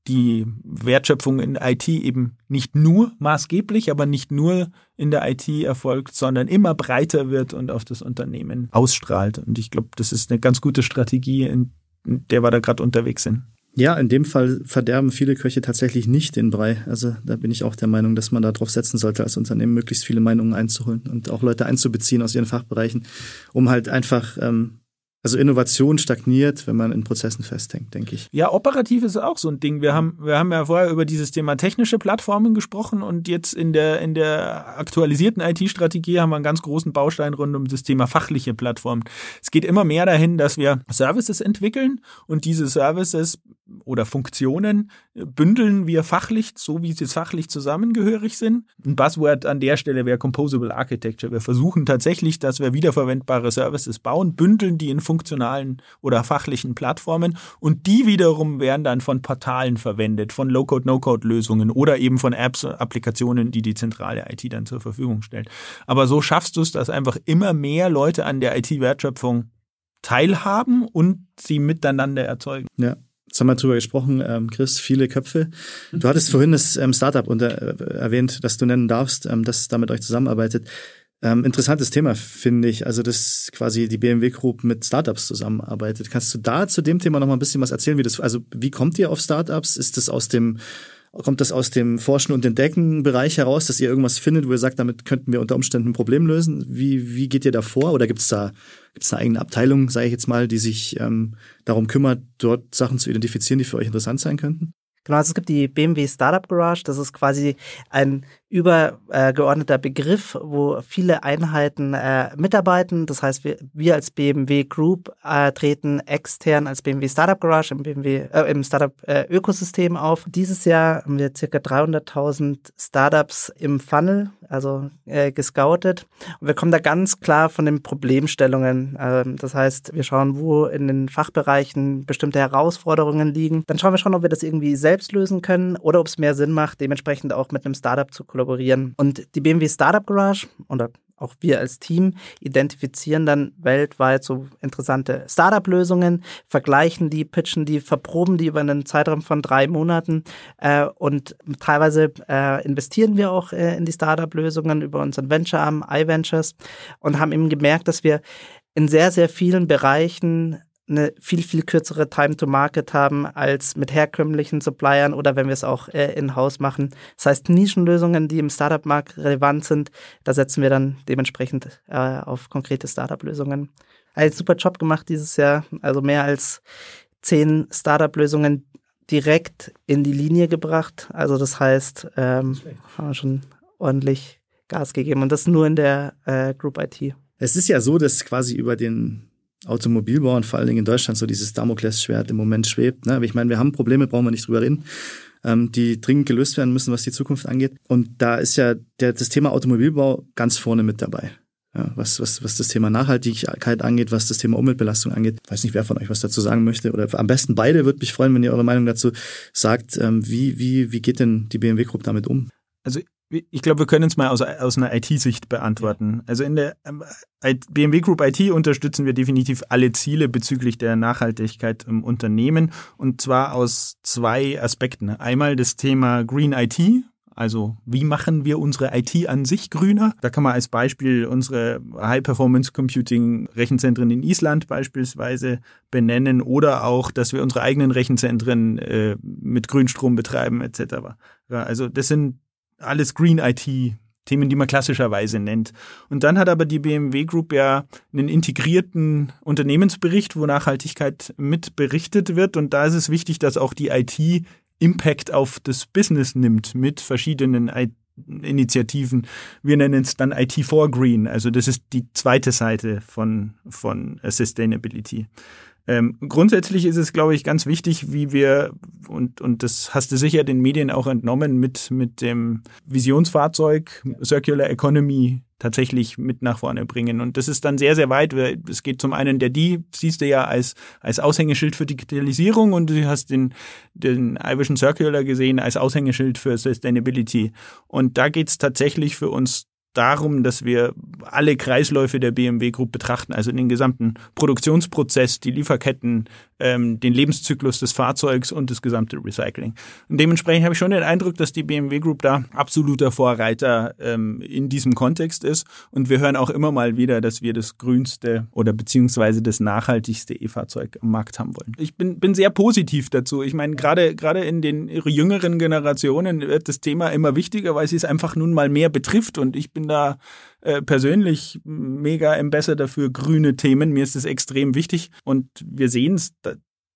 die Wertschöpfung in IT eben nicht nur maßgeblich, aber nicht nur in der IT erfolgt, sondern immer breiter wird und auf das Unternehmen ausstrahlt. Und ich glaube, das ist eine ganz gute Strategie, in der wir da gerade unterwegs sind. Ja, in dem Fall verderben viele Köche tatsächlich nicht den Brei. Also da bin ich auch der Meinung, dass man darauf setzen sollte, als Unternehmen möglichst viele Meinungen einzuholen und auch Leute einzubeziehen aus ihren Fachbereichen, um halt einfach ähm, also Innovation stagniert, wenn man in Prozessen festhängt, denke ich. Ja, operativ ist auch so ein Ding. Wir haben, wir haben ja vorher über dieses Thema technische Plattformen gesprochen und jetzt in der, in der aktualisierten IT-Strategie haben wir einen ganz großen Baustein rund um das Thema fachliche Plattformen. Es geht immer mehr dahin, dass wir Services entwickeln und diese Services oder Funktionen bündeln wir fachlich, so wie sie fachlich zusammengehörig sind. Ein Buzzword an der Stelle wäre Composable Architecture. Wir versuchen tatsächlich, dass wir wiederverwendbare Services bauen, bündeln die in funktionalen oder fachlichen Plattformen und die wiederum werden dann von Portalen verwendet, von Low-Code, No-Code-Lösungen oder eben von Apps, Applikationen, die die zentrale IT dann zur Verfügung stellt. Aber so schaffst du es, dass einfach immer mehr Leute an der IT-Wertschöpfung teilhaben und sie miteinander erzeugen. Ja. Jetzt haben wir drüber gesprochen, ähm, Chris, viele Köpfe. Du hattest vorhin das ähm, Startup unter, äh, erwähnt, das du nennen darfst, ähm, das da mit euch zusammenarbeitet. Ähm, interessantes Thema, finde ich. Also, dass quasi die BMW Group mit Startups zusammenarbeitet. Kannst du da zu dem Thema noch mal ein bisschen was erzählen? Wie das, also, wie kommt ihr auf Startups? Ist das aus dem Kommt das aus dem Forschen und Entdecken Bereich heraus, dass ihr irgendwas findet, wo ihr sagt, damit könnten wir unter Umständen ein Problem lösen? Wie, wie geht ihr da vor? Oder gibt es da gibt's eine eigene Abteilung, sage ich jetzt mal, die sich ähm, darum kümmert, dort Sachen zu identifizieren, die für euch interessant sein könnten? Genau, also es gibt die BMW Startup Garage. Das ist quasi ein übergeordneter Begriff, wo viele Einheiten äh, mitarbeiten. Das heißt, wir, wir als BMW Group äh, treten extern als BMW Startup Garage im BMW äh, im Startup äh, Ökosystem auf. Dieses Jahr haben wir circa 300.000 Startups im Funnel, also äh, gescoutet. Und wir kommen da ganz klar von den Problemstellungen. Ähm, das heißt, wir schauen, wo in den Fachbereichen bestimmte Herausforderungen liegen. Dann schauen wir schon, ob wir das irgendwie selbst lösen können oder ob es mehr Sinn macht, dementsprechend auch mit einem Startup zu kollaborieren kollaborieren. Und die BMW Startup Garage oder auch wir als Team identifizieren dann weltweit so interessante Startup-Lösungen, vergleichen die, pitchen die, verproben die über einen Zeitraum von drei Monaten äh, und teilweise äh, investieren wir auch äh, in die Startup-Lösungen über unseren Venture-Arm iVentures und haben eben gemerkt, dass wir in sehr, sehr vielen Bereichen eine viel, viel kürzere Time to Market haben als mit herkömmlichen Suppliern oder wenn wir es auch äh, in-house machen. Das heißt, Nischenlösungen, die im Startup-Markt relevant sind, da setzen wir dann dementsprechend äh, auf konkrete Startup-Lösungen. Ein super Job gemacht dieses Jahr, also mehr als zehn Startup-Lösungen direkt in die Linie gebracht. Also das heißt, ähm, haben wir schon ordentlich Gas gegeben und das nur in der äh, Group IT. Es ist ja so, dass quasi über den Automobilbau und vor allen Dingen in Deutschland so dieses Damoklesschwert im Moment schwebt. Ne? Aber ich meine, wir haben Probleme, brauchen wir nicht drüber reden, ähm, die dringend gelöst werden müssen, was die Zukunft angeht. Und da ist ja der, das Thema Automobilbau ganz vorne mit dabei. Ja, was, was, was das Thema Nachhaltigkeit angeht, was das Thema Umweltbelastung angeht. Ich weiß nicht, wer von euch was dazu sagen möchte. Oder am besten beide, würde mich freuen, wenn ihr eure Meinung dazu sagt. Ähm, wie, wie, wie geht denn die BMW Group damit um? Also ich glaube, wir können es mal aus, aus einer IT-Sicht beantworten. Also in der ähm, BMW Group IT unterstützen wir definitiv alle Ziele bezüglich der Nachhaltigkeit im Unternehmen und zwar aus zwei Aspekten. Einmal das Thema Green IT, Also wie machen wir unsere IT an sich grüner? Da kann man als Beispiel unsere High-Performance-Computing-Rechenzentren in Island beispielsweise benennen oder auch, dass wir unsere eigenen Rechenzentren äh, mit Grünstrom betreiben etc. Also das sind alles Green IT Themen, die man klassischerweise nennt. Und dann hat aber die BMW Group ja einen integrierten Unternehmensbericht, wo Nachhaltigkeit mit berichtet wird. Und da ist es wichtig, dass auch die IT Impact auf das Business nimmt mit verschiedenen Initiativen. Wir nennen es dann IT4 Green. Also das ist die zweite Seite von, von Sustainability. Ähm, grundsätzlich ist es, glaube ich, ganz wichtig, wie wir, und, und das hast du sicher den Medien auch entnommen, mit, mit dem Visionsfahrzeug Circular Economy tatsächlich mit nach vorne bringen. Und das ist dann sehr, sehr weit. Es geht zum einen der die, siehst du ja als, als Aushängeschild für Digitalisierung und du hast den, den Irish Circular gesehen als Aushängeschild für Sustainability. Und da geht's tatsächlich für uns darum, dass wir alle Kreisläufe der BMW Group betrachten, also den gesamten Produktionsprozess, die Lieferketten, ähm, den Lebenszyklus des Fahrzeugs und das gesamte Recycling. Und dementsprechend habe ich schon den Eindruck, dass die BMW Group da absoluter Vorreiter ähm, in diesem Kontext ist. Und wir hören auch immer mal wieder, dass wir das grünste oder beziehungsweise das nachhaltigste E-Fahrzeug am Markt haben wollen. Ich bin, bin sehr positiv dazu. Ich meine, gerade gerade in den jüngeren Generationen wird das Thema immer wichtiger, weil es es einfach nun mal mehr betrifft. Und ich bin da äh, persönlich mega Ambassador dafür grüne Themen. Mir ist es extrem wichtig und wir sehen es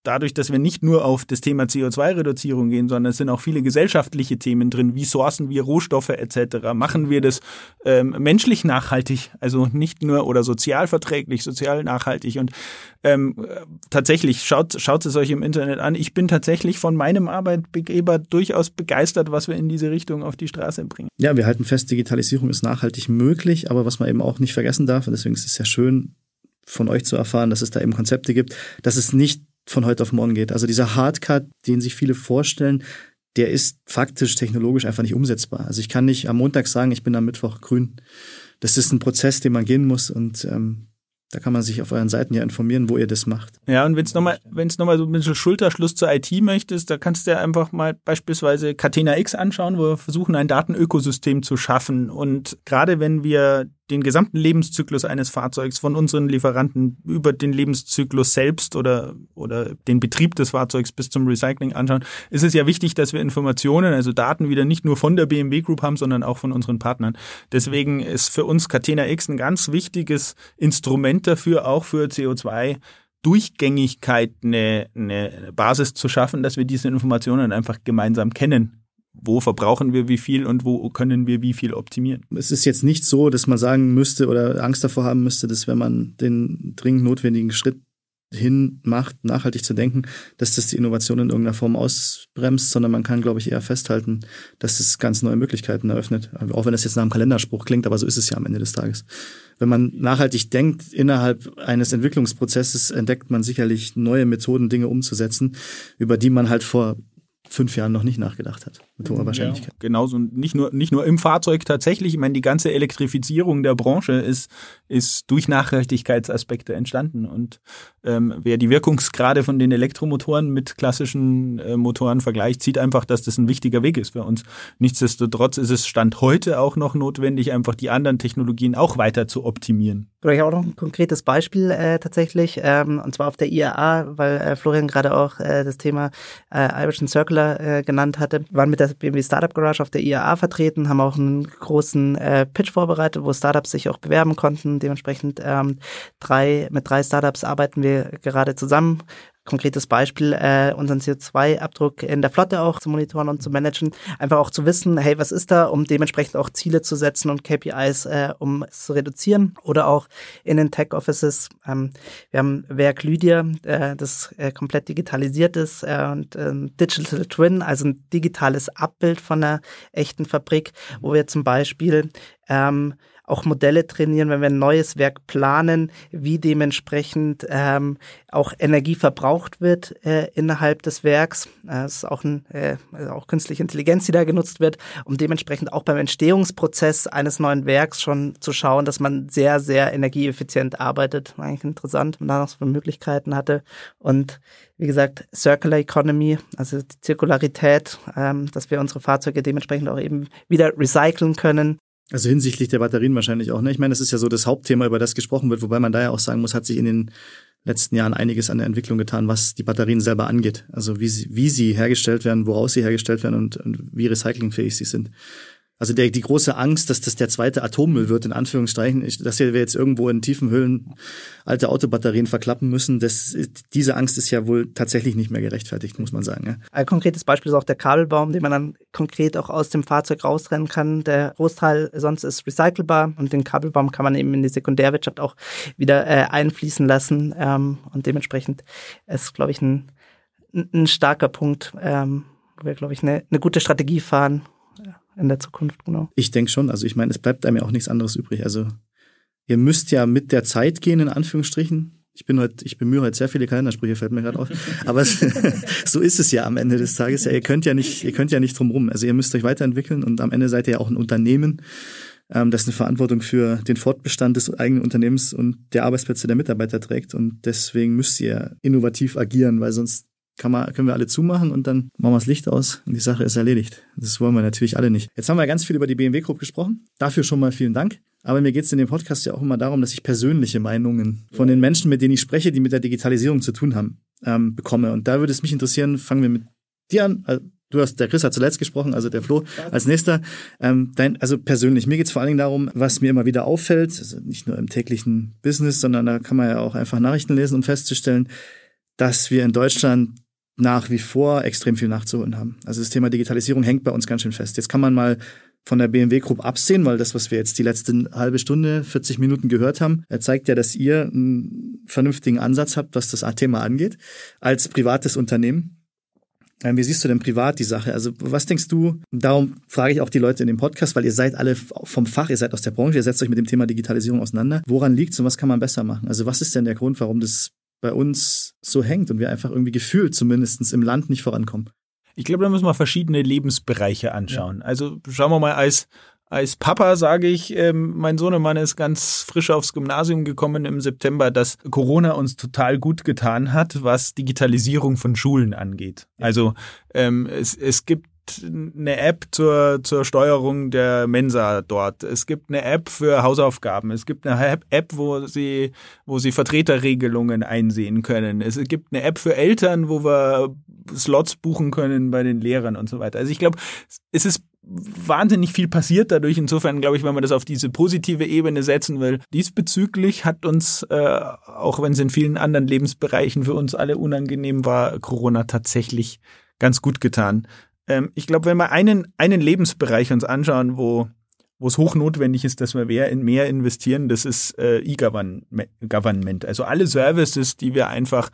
dadurch, dass wir nicht nur auf das Thema CO2-Reduzierung gehen, sondern es sind auch viele gesellschaftliche Themen drin. Wie sourcen wir Rohstoffe etc.? Machen wir das ähm, menschlich nachhaltig, also nicht nur oder sozial verträglich, sozial nachhaltig. Und ähm, tatsächlich schaut, schaut es euch im Internet an. Ich bin tatsächlich von meinem Arbeitgeber durchaus begeistert, was wir in diese Richtung auf die Straße bringen. Ja, wir halten fest, Digitalisierung ist nachhaltig möglich, aber was man eben auch nicht vergessen darf, und deswegen ist es ja schön, von euch zu erfahren, dass es da eben Konzepte gibt, dass es nicht von heute auf morgen geht. Also dieser Hardcut, den sich viele vorstellen, der ist faktisch technologisch einfach nicht umsetzbar. Also ich kann nicht am Montag sagen, ich bin am Mittwoch grün. Das ist ein Prozess, den man gehen muss und ähm, da kann man sich auf euren Seiten ja informieren, wo ihr das macht. Ja, und wenn es nochmal, wenn es nochmal so ein bisschen Schulterschluss zur IT möchtest, da kannst du ja einfach mal beispielsweise Catena X anschauen, wo wir versuchen, ein Datenökosystem zu schaffen. Und gerade wenn wir den gesamten Lebenszyklus eines Fahrzeugs von unseren Lieferanten über den Lebenszyklus selbst oder, oder den Betrieb des Fahrzeugs bis zum Recycling anschauen, ist es ja wichtig, dass wir Informationen, also Daten wieder nicht nur von der BMW Group haben, sondern auch von unseren Partnern. Deswegen ist für uns Catena X ein ganz wichtiges Instrument dafür, auch für CO2 Durchgängigkeit eine, eine Basis zu schaffen, dass wir diese Informationen einfach gemeinsam kennen wo verbrauchen wir wie viel und wo können wir wie viel optimieren. Es ist jetzt nicht so, dass man sagen müsste oder Angst davor haben müsste, dass wenn man den dringend notwendigen Schritt hin macht, nachhaltig zu denken, dass das die Innovation in irgendeiner Form ausbremst, sondern man kann, glaube ich, eher festhalten, dass es ganz neue Möglichkeiten eröffnet. Auch wenn das jetzt nach einem Kalenderspruch klingt, aber so ist es ja am Ende des Tages. Wenn man nachhaltig denkt, innerhalb eines Entwicklungsprozesses entdeckt man sicherlich neue Methoden, Dinge umzusetzen, über die man halt vor fünf Jahren noch nicht nachgedacht hat, mit hoher Wahrscheinlichkeit. Ja, genauso. Und nicht nur, nicht nur im Fahrzeug tatsächlich. Ich meine, die ganze Elektrifizierung der Branche ist, ist durch Nachhaltigkeitsaspekte entstanden. Und ähm, wer die Wirkungsgrade von den Elektromotoren mit klassischen äh, Motoren vergleicht, sieht einfach, dass das ein wichtiger Weg ist für uns. Nichtsdestotrotz ist es Stand heute auch noch notwendig, einfach die anderen Technologien auch weiter zu optimieren. Ich habe auch noch ein konkretes Beispiel äh, tatsächlich, ähm, und zwar auf der IAA, weil äh, Florian gerade auch äh, das Thema äh, Irish Circular äh, genannt hatte. Waren mit der BMW Startup Garage auf der IAA vertreten, haben auch einen großen äh, Pitch vorbereitet, wo Startups sich auch bewerben konnten. Dementsprechend ähm, drei, mit drei Startups arbeiten wir gerade zusammen, konkretes Beispiel, äh, unseren CO2-Abdruck in der Flotte auch zu monitoren und zu managen. Einfach auch zu wissen, hey, was ist da, um dementsprechend auch Ziele zu setzen und KPIs, äh, um es zu reduzieren. Oder auch in den Tech-Offices. Ähm, wir haben Werk Lydia, äh, das äh, komplett digitalisiert ist äh, und äh, Digital Twin, also ein digitales Abbild von einer echten Fabrik, wo wir zum Beispiel ähm, auch Modelle trainieren, wenn wir ein neues Werk planen, wie dementsprechend ähm, auch Energie verbraucht wird äh, innerhalb des Werks. Das ist auch, ein, äh, also auch künstliche Intelligenz, die da genutzt wird, um dementsprechend auch beim Entstehungsprozess eines neuen Werks schon zu schauen, dass man sehr, sehr energieeffizient arbeitet. Eigentlich interessant, und da noch so Möglichkeiten hatte. Und wie gesagt, Circular Economy, also die Zirkularität, ähm, dass wir unsere Fahrzeuge dementsprechend auch eben wieder recyceln können. Also hinsichtlich der Batterien wahrscheinlich auch. Ne? Ich meine, das ist ja so das Hauptthema, über das gesprochen wird, wobei man da ja auch sagen muss, hat sich in den letzten Jahren einiges an der Entwicklung getan, was die Batterien selber angeht. Also wie sie, wie sie hergestellt werden, woraus sie hergestellt werden und, und wie recyclingfähig sie sind. Also der, die große Angst, dass das der zweite Atommüll wird, in Anführungsstrichen, dass wir jetzt irgendwo in tiefen Höhlen alte Autobatterien verklappen müssen, das, diese Angst ist ja wohl tatsächlich nicht mehr gerechtfertigt, muss man sagen. Ja. Ein konkretes Beispiel ist auch der Kabelbaum, den man dann konkret auch aus dem Fahrzeug rausrennen kann. Der Großteil sonst ist recycelbar und den Kabelbaum kann man eben in die Sekundärwirtschaft auch wieder äh, einfließen lassen. Ähm, und dementsprechend ist, glaube ich, ein, ein starker Punkt, ähm, wo wir, glaube ich, eine, eine gute Strategie fahren in der Zukunft, genau. Ich denke schon. Also ich meine, es bleibt einem ja auch nichts anderes übrig. Also ihr müsst ja mit der Zeit gehen, in Anführungsstrichen. Ich bin heute, ich bemühe heute sehr viele Kalendersprüche, fällt mir gerade auf. Aber es, so ist es ja am Ende des Tages. Ja, ihr könnt ja nicht, ihr könnt ja nicht drum rum. Also ihr müsst euch weiterentwickeln und am Ende seid ihr ja auch ein Unternehmen, ähm, das eine Verantwortung für den Fortbestand des eigenen Unternehmens und der Arbeitsplätze der Mitarbeiter trägt. Und deswegen müsst ihr innovativ agieren, weil sonst kann man, können wir alle zumachen und dann machen wir das Licht aus und die Sache ist erledigt. Das wollen wir natürlich alle nicht. Jetzt haben wir ganz viel über die BMW Group gesprochen. Dafür schon mal vielen Dank. Aber mir geht es in dem Podcast ja auch immer darum, dass ich persönliche Meinungen von den Menschen, mit denen ich spreche, die mit der Digitalisierung zu tun haben, ähm, bekomme. Und da würde es mich interessieren, fangen wir mit dir an. Also, du hast, der Chris hat zuletzt gesprochen, also der Flo als nächster. Ähm, dein, also persönlich, mir geht es vor allen Dingen darum, was mir immer wieder auffällt, also nicht nur im täglichen Business, sondern da kann man ja auch einfach Nachrichten lesen, um festzustellen, dass wir in Deutschland nach wie vor extrem viel nachzuholen haben. Also das Thema Digitalisierung hängt bei uns ganz schön fest. Jetzt kann man mal von der BMW Group absehen, weil das, was wir jetzt die letzten halbe Stunde, 40 Minuten gehört haben, zeigt ja, dass ihr einen vernünftigen Ansatz habt, was das Thema angeht, als privates Unternehmen. Ähm, wie siehst du denn privat die Sache? Also was denkst du? Darum frage ich auch die Leute in dem Podcast, weil ihr seid alle vom Fach, ihr seid aus der Branche, ihr setzt euch mit dem Thema Digitalisierung auseinander. Woran liegt's und was kann man besser machen? Also was ist denn der Grund, warum das bei uns so hängt und wir einfach irgendwie gefühlt zumindest im Land nicht vorankommen. Ich glaube, da müssen wir verschiedene Lebensbereiche anschauen. Ja. Also schauen wir mal als als Papa sage ich, ähm, mein Sohnemann ist ganz frisch aufs Gymnasium gekommen im September, dass Corona uns total gut getan hat, was Digitalisierung von Schulen angeht. Also ähm, es, es gibt eine App zur, zur Steuerung der Mensa dort. Es gibt eine App für Hausaufgaben. Es gibt eine App, wo sie, wo sie Vertreterregelungen einsehen können. Es gibt eine App für Eltern, wo wir Slots buchen können bei den Lehrern und so weiter. Also ich glaube, es ist wahnsinnig viel passiert dadurch. Insofern glaube ich, wenn man das auf diese positive Ebene setzen will, diesbezüglich hat uns, äh, auch wenn es in vielen anderen Lebensbereichen für uns alle unangenehm war, Corona tatsächlich ganz gut getan. Ähm, ich glaube, wenn wir einen, einen Lebensbereich uns anschauen, wo wo es hochnotwendig ist, dass wir mehr, in mehr investieren, das ist äh, E-Government. Also alle Services, die wir einfach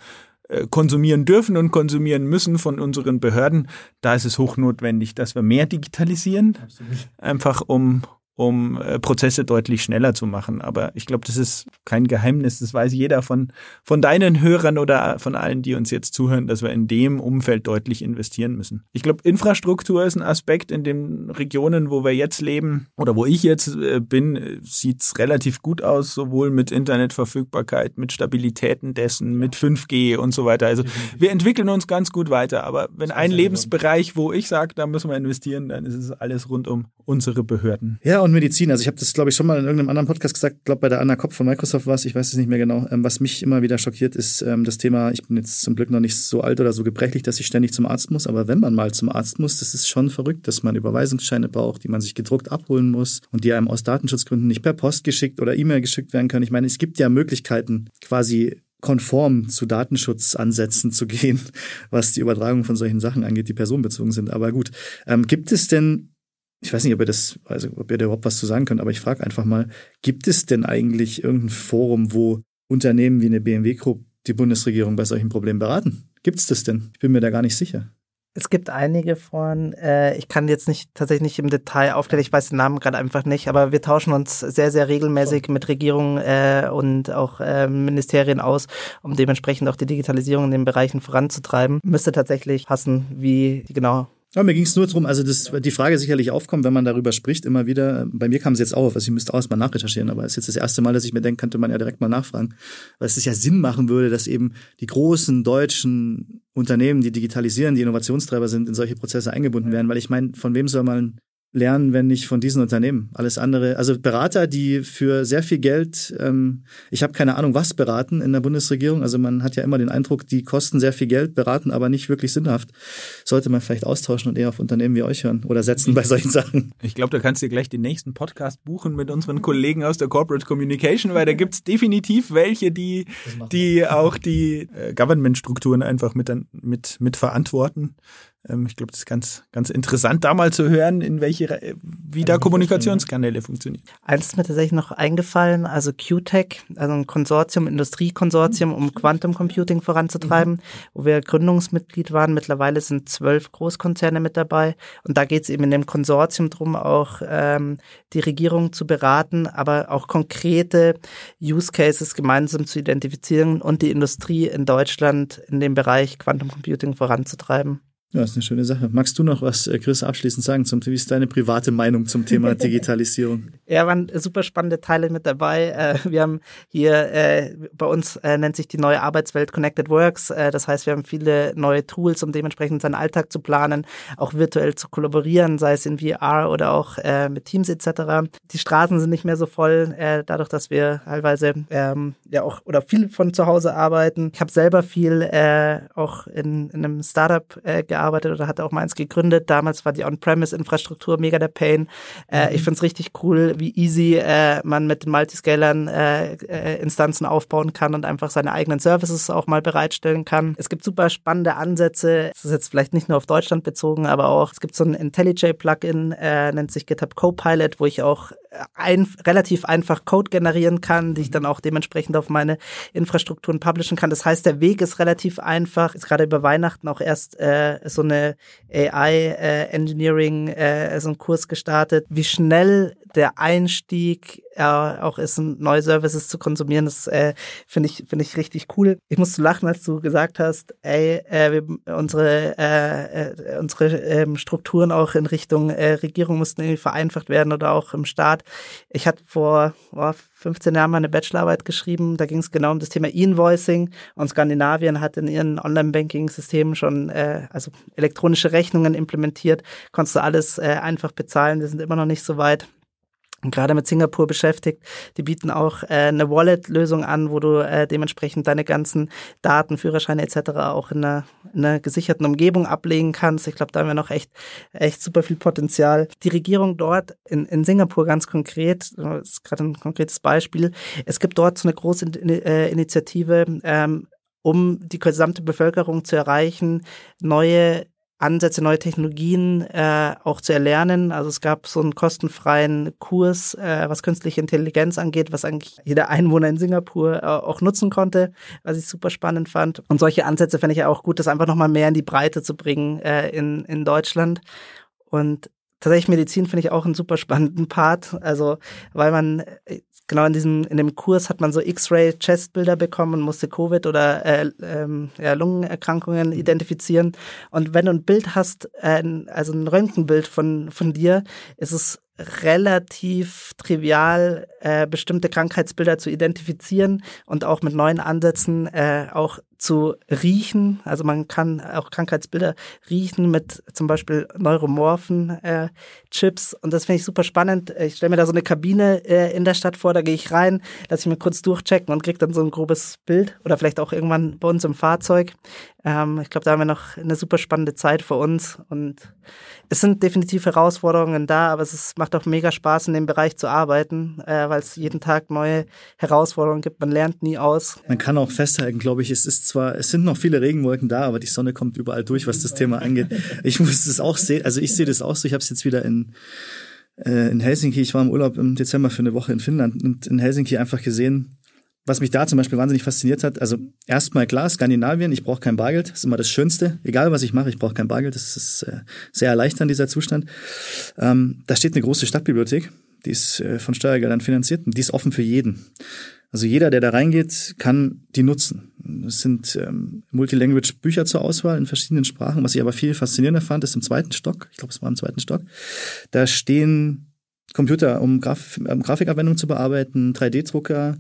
äh, konsumieren dürfen und konsumieren müssen von unseren Behörden, da ist es hochnotwendig, dass wir mehr digitalisieren, Absolut. einfach um, um äh, Prozesse deutlich schneller zu machen. Aber ich glaube, das ist kein Geheimnis. Das weiß jeder von, von deinen Hörern oder von allen, die uns jetzt zuhören, dass wir in dem Umfeld deutlich investieren müssen. Ich glaube, Infrastruktur ist ein Aspekt in den Regionen, wo wir jetzt leben oder wo ich jetzt äh, bin, sieht's relativ gut aus, sowohl mit Internetverfügbarkeit, mit Stabilitäten dessen, mit 5G und so weiter. Also wir entwickeln uns ganz gut weiter. Aber wenn ein Lebensbereich, wo ich sage, da müssen wir investieren, dann ist es alles rund um unsere Behörden. Ja, und Medizin. Also ich habe das, glaube ich, schon mal in irgendeinem anderen Podcast gesagt, glaube bei der Anna Kopf von Microsoft war es, ich weiß es nicht mehr genau. Ähm, was mich immer wieder schockiert, ist ähm, das Thema, ich bin jetzt zum Glück noch nicht so alt oder so gebrechlich, dass ich ständig zum Arzt muss, aber wenn man mal zum Arzt muss, das ist schon verrückt, dass man Überweisungsscheine braucht, die man sich gedruckt abholen muss und die einem aus Datenschutzgründen nicht per Post geschickt oder E-Mail geschickt werden können. Ich meine, es gibt ja Möglichkeiten, quasi konform zu Datenschutzansätzen zu gehen, was die Übertragung von solchen Sachen angeht, die personenbezogen sind. Aber gut, ähm, gibt es denn ich weiß nicht, ob ihr das, also ob ihr da überhaupt was zu sagen könnt, aber ich frage einfach mal, gibt es denn eigentlich irgendein Forum, wo Unternehmen wie eine BMW Group die Bundesregierung bei solchen Problemen beraten? Gibt es das denn? Ich bin mir da gar nicht sicher. Es gibt einige von, äh, ich kann jetzt nicht tatsächlich nicht im Detail aufklären, ich weiß den Namen gerade einfach nicht, aber wir tauschen uns sehr, sehr regelmäßig mit Regierungen äh, und auch äh, Ministerien aus, um dementsprechend auch die Digitalisierung in den Bereichen voranzutreiben. Müsste tatsächlich passen, wie die genau ja, mir ging es nur darum, also das, die Frage sicherlich aufkommt, wenn man darüber spricht, immer wieder. Bei mir kam es jetzt auf, also ich müsste auch erstmal nachrecherchieren, aber es ist jetzt das erste Mal, dass ich mir denke, könnte man ja direkt mal nachfragen, weil es ja Sinn machen würde, dass eben die großen deutschen Unternehmen, die digitalisieren, die Innovationstreiber sind, in solche Prozesse eingebunden werden, weil ich meine, von wem soll man lernen, wenn nicht von diesen Unternehmen. Alles andere, also Berater, die für sehr viel Geld, ähm, ich habe keine Ahnung, was beraten in der Bundesregierung. Also man hat ja immer den Eindruck, die kosten sehr viel Geld, beraten aber nicht wirklich sinnhaft. Sollte man vielleicht austauschen und eher auf Unternehmen wie euch hören oder setzen bei solchen Sachen. Ich glaube, da kannst du dir gleich den nächsten Podcast buchen mit unseren Kollegen aus der Corporate Communication, weil da gibt's definitiv welche, die, die auch die äh, Government-Strukturen einfach mit, mit, mit verantworten. Ähm, ich glaube, das ist ganz, ganz interessant, da mal zu hören, in welche, wie da Kommunikationskanäle funktionieren. Eins ist mir tatsächlich noch eingefallen, also QTech, also ein Konsortium, Industriekonsortium, um Quantum Computing voranzutreiben, mhm. wo wir Gründungsmitglied waren. Mittlerweile sind zwölf Großkonzerne mit dabei. Und da geht es eben in dem Konsortium drum, auch ähm, die Regierung zu beraten, aber auch konkrete Use Cases gemeinsam zu identifizieren und die Industrie in Deutschland in dem Bereich Quantum Computing voranzutreiben. Ja, ist eine schöne Sache. Magst du noch was, äh, Chris, abschließend sagen? Zum, wie ist deine private Meinung zum Thema Digitalisierung? ja, waren super spannende Teile mit dabei. Äh, wir haben hier, äh, bei uns nennt sich die neue Arbeitswelt Connected Works. Das heißt, wir haben viele neue Tools, um dementsprechend seinen Alltag zu planen, auch virtuell zu kollaborieren, sei es in VR oder auch mit Teams etc. Die Straßen sind nicht mehr so voll, dadurch, dass wir teilweise ähm, ja auch oder viel von zu Hause arbeiten. Ich habe selber viel auch in, in einem Startup gearbeitet gearbeitet oder hatte auch meins gegründet. Damals war die On-Premise-Infrastruktur mega der Pain. Äh, mhm. Ich finde es richtig cool, wie easy äh, man mit den Multiscalern äh, äh, Instanzen aufbauen kann und einfach seine eigenen Services auch mal bereitstellen kann. Es gibt super spannende Ansätze. Das ist jetzt vielleicht nicht nur auf Deutschland bezogen, aber auch es gibt so ein IntelliJ-Plugin, äh, nennt sich GitHub Copilot, wo ich auch ein, relativ einfach Code generieren kann, die ich dann auch dementsprechend auf meine Infrastrukturen publishen kann. Das heißt, der Weg ist relativ einfach. Ist gerade über Weihnachten auch erst äh, so eine AI äh, Engineering äh, so einen Kurs gestartet. Wie schnell der Einstieg äh, auch ist, neue Services zu konsumieren, das äh, finde ich finde ich richtig cool. Ich musste lachen, als du gesagt hast, ey, äh, wir, unsere äh, äh, unsere ähm, Strukturen auch in Richtung äh, Regierung mussten irgendwie vereinfacht werden oder auch im Staat. Ich hatte vor oh, 15 Jahren mal eine Bachelorarbeit geschrieben, da ging es genau um das Thema E-Invoicing. Und Skandinavien hat in ihren Online-Banking-Systemen schon äh, also elektronische Rechnungen implementiert, konntest du alles äh, einfach bezahlen, wir sind immer noch nicht so weit gerade mit Singapur beschäftigt. Die bieten auch äh, eine Wallet-Lösung an, wo du äh, dementsprechend deine ganzen Daten, Führerscheine etc. auch in einer, in einer gesicherten Umgebung ablegen kannst. Ich glaube, da haben wir noch echt, echt super viel Potenzial. Die Regierung dort in, in Singapur ganz konkret, das ist gerade ein konkretes Beispiel, es gibt dort so eine große äh, Initiative, ähm, um die gesamte Bevölkerung zu erreichen, neue Ansätze, neue Technologien äh, auch zu erlernen. Also es gab so einen kostenfreien Kurs, äh, was künstliche Intelligenz angeht, was eigentlich jeder Einwohner in Singapur äh, auch nutzen konnte, was ich super spannend fand. Und solche Ansätze fände ich ja auch gut, das einfach nochmal mehr in die Breite zu bringen äh, in, in Deutschland. Und tatsächlich Medizin finde ich auch einen super spannenden Part. Also, weil man äh, genau in diesem, in dem Kurs hat man so X-Ray-Chestbilder bekommen und musste Covid oder äh, ähm, ja, Lungenerkrankungen identifizieren. Und wenn du ein Bild hast, äh, also ein Röntgenbild von, von dir, ist es relativ trivial, äh, bestimmte Krankheitsbilder zu identifizieren und auch mit neuen Ansätzen äh, auch zu riechen. Also man kann auch Krankheitsbilder riechen mit zum Beispiel neuromorphen äh, Chips. Und das finde ich super spannend. Ich stelle mir da so eine Kabine äh, in der Stadt vor, da gehe ich rein, lasse ich mir kurz durchchecken und kriege dann so ein grobes Bild oder vielleicht auch irgendwann bei uns im Fahrzeug. Ähm, ich glaube, da haben wir noch eine super spannende Zeit vor uns. Und es sind definitiv Herausforderungen da, aber es ist, macht auch mega Spaß, in dem Bereich zu arbeiten, äh, weil es jeden Tag neue Herausforderungen gibt. Man lernt nie aus. Man kann auch festhalten, glaube ich, es ist zwar, es sind noch viele Regenwolken da, aber die Sonne kommt überall durch, was das Thema angeht. Ich muss es auch sehen, also ich sehe das auch so. Ich habe es jetzt wieder in äh, in Helsinki. Ich war im Urlaub im Dezember für eine Woche in Finnland und in Helsinki einfach gesehen, was mich da zum Beispiel wahnsinnig fasziniert hat, also erstmal klar, Skandinavien, ich brauche kein Bargeld, das ist immer das Schönste. Egal was ich mache, ich brauche kein Bargeld, das ist äh, sehr erleichternd, dieser Zustand. Ähm, da steht eine große Stadtbibliothek, die ist äh, von Steuergeldern finanziert und die ist offen für jeden. Also jeder, der da reingeht, kann die nutzen. Es sind ähm, Multilanguage Bücher zur Auswahl in verschiedenen Sprachen. Was ich aber viel faszinierender fand, ist im zweiten Stock, ich glaube, es war im zweiten Stock, da stehen Computer, um, Graf um Grafikanwendungen zu bearbeiten, 3D-Drucker,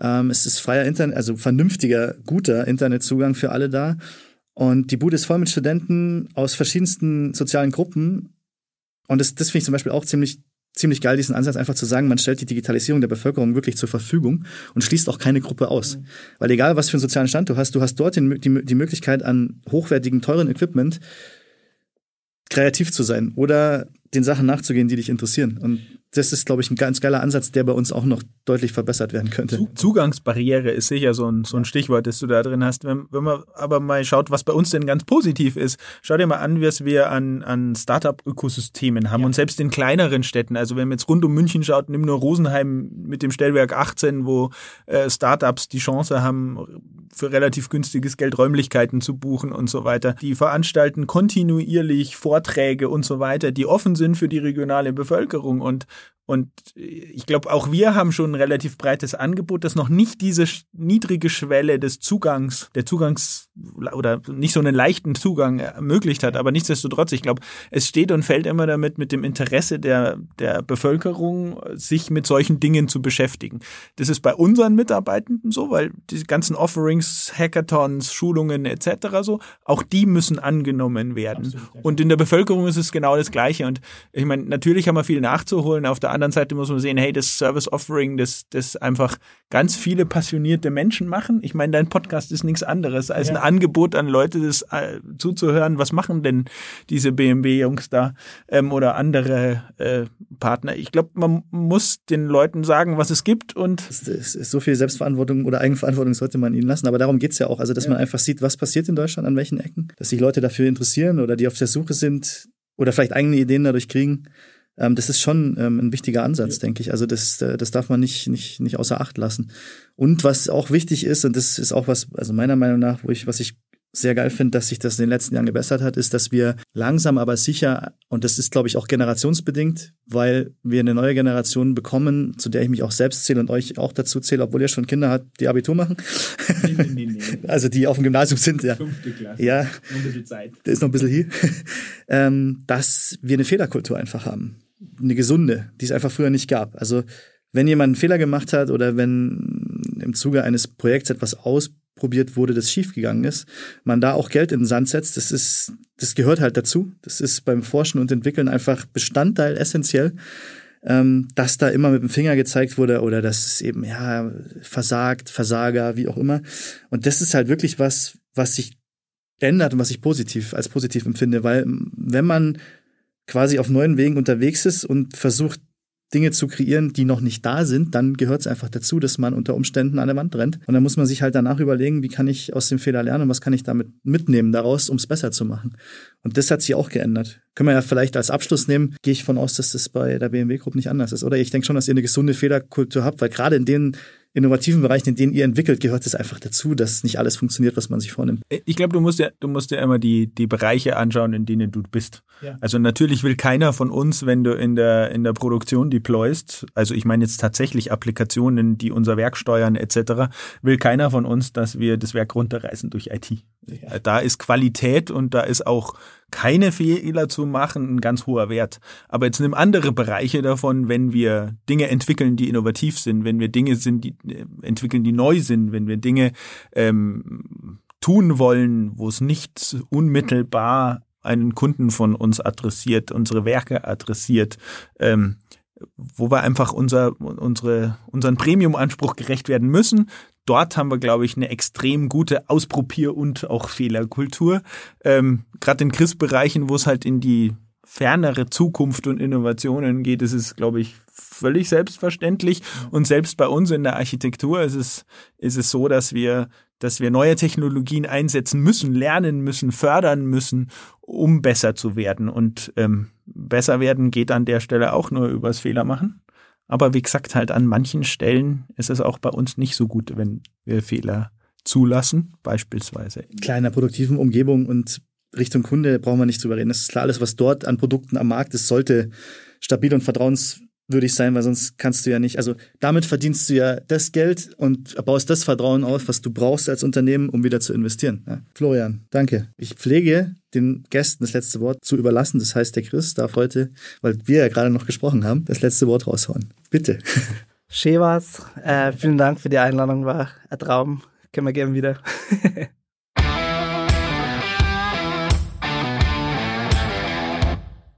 ähm, es ist freier Internet, also vernünftiger, guter Internetzugang für alle da. Und die Bude ist voll mit Studenten aus verschiedensten sozialen Gruppen. Und das, das finde ich zum Beispiel auch ziemlich, ziemlich geil, diesen Ansatz einfach zu sagen, man stellt die Digitalisierung der Bevölkerung wirklich zur Verfügung und schließt auch keine Gruppe aus. Mhm. Weil egal, was für einen sozialen Stand du hast, du hast dort die, die, die Möglichkeit an hochwertigen, teuren Equipment kreativ zu sein oder den Sachen nachzugehen, die dich interessieren. Und das ist, glaube ich, ein ganz geiler Ansatz, der bei uns auch noch deutlich verbessert werden könnte. Zugangsbarriere ist sicher so ein, so ein Stichwort, das du da drin hast. Wenn, wenn man aber mal schaut, was bei uns denn ganz positiv ist, schau dir mal an, was wir an, an Startup-Ökosystemen haben ja. und selbst in kleineren Städten. Also wenn man jetzt rund um München schaut, nimm nur Rosenheim mit dem Stellwerk 18, wo äh, Startups die Chance haben, für relativ günstiges Geld Räumlichkeiten zu buchen und so weiter. Die veranstalten kontinuierlich Vorträge und so weiter, die offen sind für die regionale Bevölkerung und und ich glaube, auch wir haben schon ein relativ breites Angebot, das noch nicht diese niedrige Schwelle des Zugangs, der Zugangs oder nicht so einen leichten Zugang ermöglicht hat. Aber nichtsdestotrotz, ich glaube, es steht und fällt immer damit mit dem Interesse der, der Bevölkerung, sich mit solchen Dingen zu beschäftigen. Das ist bei unseren Mitarbeitenden so, weil die ganzen Offerings, Hackathons, Schulungen etc. so, auch die müssen angenommen werden. Absolut, Und in der Bevölkerung ist es genau das Gleiche. Und ich meine, natürlich haben wir viel nachzuholen. Auf der anderen Seite muss man sehen, hey, das Service Offering, das, das einfach ganz viele passionierte Menschen machen. Ich meine, dein Podcast ist nichts anderes als ja. ein Angebot an Leute, das äh, zuzuhören. Was machen denn diese BMW-Jungs da ähm, oder andere äh, Partner? Ich glaube, man muss den Leuten sagen, was es gibt und so viel Selbstverantwortung oder Eigenverantwortung sollte man ihnen lassen. Aber darum geht's ja auch. Also, dass ja. man einfach sieht, was passiert in Deutschland an welchen Ecken, dass sich Leute dafür interessieren oder die auf der Suche sind oder vielleicht eigene Ideen dadurch kriegen ähm, das ist schon ähm, ein wichtiger Ansatz, ja. denke ich. Also das, äh, das darf man nicht, nicht, nicht außer Acht lassen. Und was auch wichtig ist, und das ist auch was, also meiner Meinung nach, wo ich, was ich sehr geil finde, dass sich das in den letzten Jahren gebessert hat, ist, dass wir langsam aber sicher, und das ist, glaube ich, auch generationsbedingt, weil wir eine neue Generation bekommen, zu der ich mich auch selbst zähle und euch auch dazu zähle, obwohl ihr schon Kinder habt, die Abitur machen. Nee, nee, nee, also die auf dem Gymnasium sind, ja. Fünfte Klasse. Ja. Noch ein bisschen Zeit. Da ist noch ein bisschen hier. ähm, dass wir eine Fehlerkultur einfach haben eine gesunde, die es einfach früher nicht gab. Also wenn jemand einen Fehler gemacht hat oder wenn im Zuge eines Projekts etwas ausprobiert wurde, das schiefgegangen ist, man da auch Geld in den Sand setzt, das ist, das gehört halt dazu. Das ist beim Forschen und Entwickeln einfach Bestandteil essentiell, ähm, dass da immer mit dem Finger gezeigt wurde oder dass es eben, ja, versagt, Versager, wie auch immer. Und das ist halt wirklich was, was sich ändert und was ich positiv, als positiv empfinde, weil wenn man quasi auf neuen Wegen unterwegs ist und versucht, Dinge zu kreieren, die noch nicht da sind, dann gehört es einfach dazu, dass man unter Umständen an der Wand rennt. Und dann muss man sich halt danach überlegen, wie kann ich aus dem Fehler lernen und was kann ich damit mitnehmen daraus, um es besser zu machen. Und das hat sich auch geändert. Können wir ja vielleicht als Abschluss nehmen, gehe ich von aus, dass das bei der BMW Group nicht anders ist. Oder ich denke schon, dass ihr eine gesunde Fehlerkultur habt, weil gerade in den innovativen Bereichen, in denen ihr entwickelt, gehört es einfach dazu, dass nicht alles funktioniert, was man sich vornimmt. Ich glaube, du musst ja, du musst ja immer die, die Bereiche anschauen, in denen du bist. Ja. Also natürlich will keiner von uns, wenn du in der, in der Produktion deployst, also ich meine jetzt tatsächlich Applikationen, die unser Werk steuern etc., will keiner von uns, dass wir das Werk runterreißen durch IT. Ja. Da ist Qualität und da ist auch keine Fehler zu machen ein ganz hoher Wert. Aber jetzt nimm andere Bereiche davon, wenn wir Dinge entwickeln, die innovativ sind, wenn wir Dinge sind, die äh, entwickeln, die neu sind, wenn wir Dinge ähm, tun wollen, wo es nicht unmittelbar einen Kunden von uns adressiert, unsere Werke adressiert, ähm, wo wir einfach unser, unsere, unseren Premium-Anspruch gerecht werden müssen, dort haben wir, glaube ich, eine extrem gute Ausprobier- und auch Fehlerkultur. Ähm, Gerade in Chris-Bereichen, wo es halt in die fernere Zukunft und Innovationen geht, ist es, glaube ich, völlig selbstverständlich. Und selbst bei uns in der Architektur ist es, ist es so, dass wir, dass wir neue Technologien einsetzen müssen, lernen müssen, fördern müssen, um besser zu werden. Und ähm, besser werden geht an der Stelle auch nur übers Fehler machen. Aber wie gesagt, halt an manchen Stellen ist es auch bei uns nicht so gut, wenn wir Fehler zulassen, beispielsweise. Kleiner produktiven Umgebung und Richtung Kunde brauchen wir nicht drüber reden. Das ist klar, alles, was dort an Produkten am Markt ist, sollte stabil und vertrauenswürdig sein, weil sonst kannst du ja nicht, also damit verdienst du ja das Geld und baust das Vertrauen auf, was du brauchst als Unternehmen, um wieder zu investieren. Ja. Florian, danke. Ich pflege den Gästen das letzte Wort zu überlassen. Das heißt, der Chris darf heute, weil wir ja gerade noch gesprochen haben, das letzte Wort raushauen. Bitte. Schön war's. Äh, vielen Dank für die Einladung, war ein Traum. Können wir gerne wieder.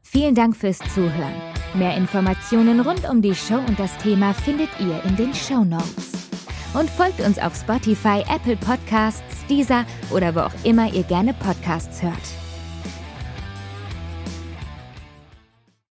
Vielen Dank fürs Zuhören. Mehr Informationen rund um die Show und das Thema findet ihr in den Show Notes. Und folgt uns auf Spotify, Apple Podcasts, Deezer oder wo auch immer ihr gerne Podcasts hört.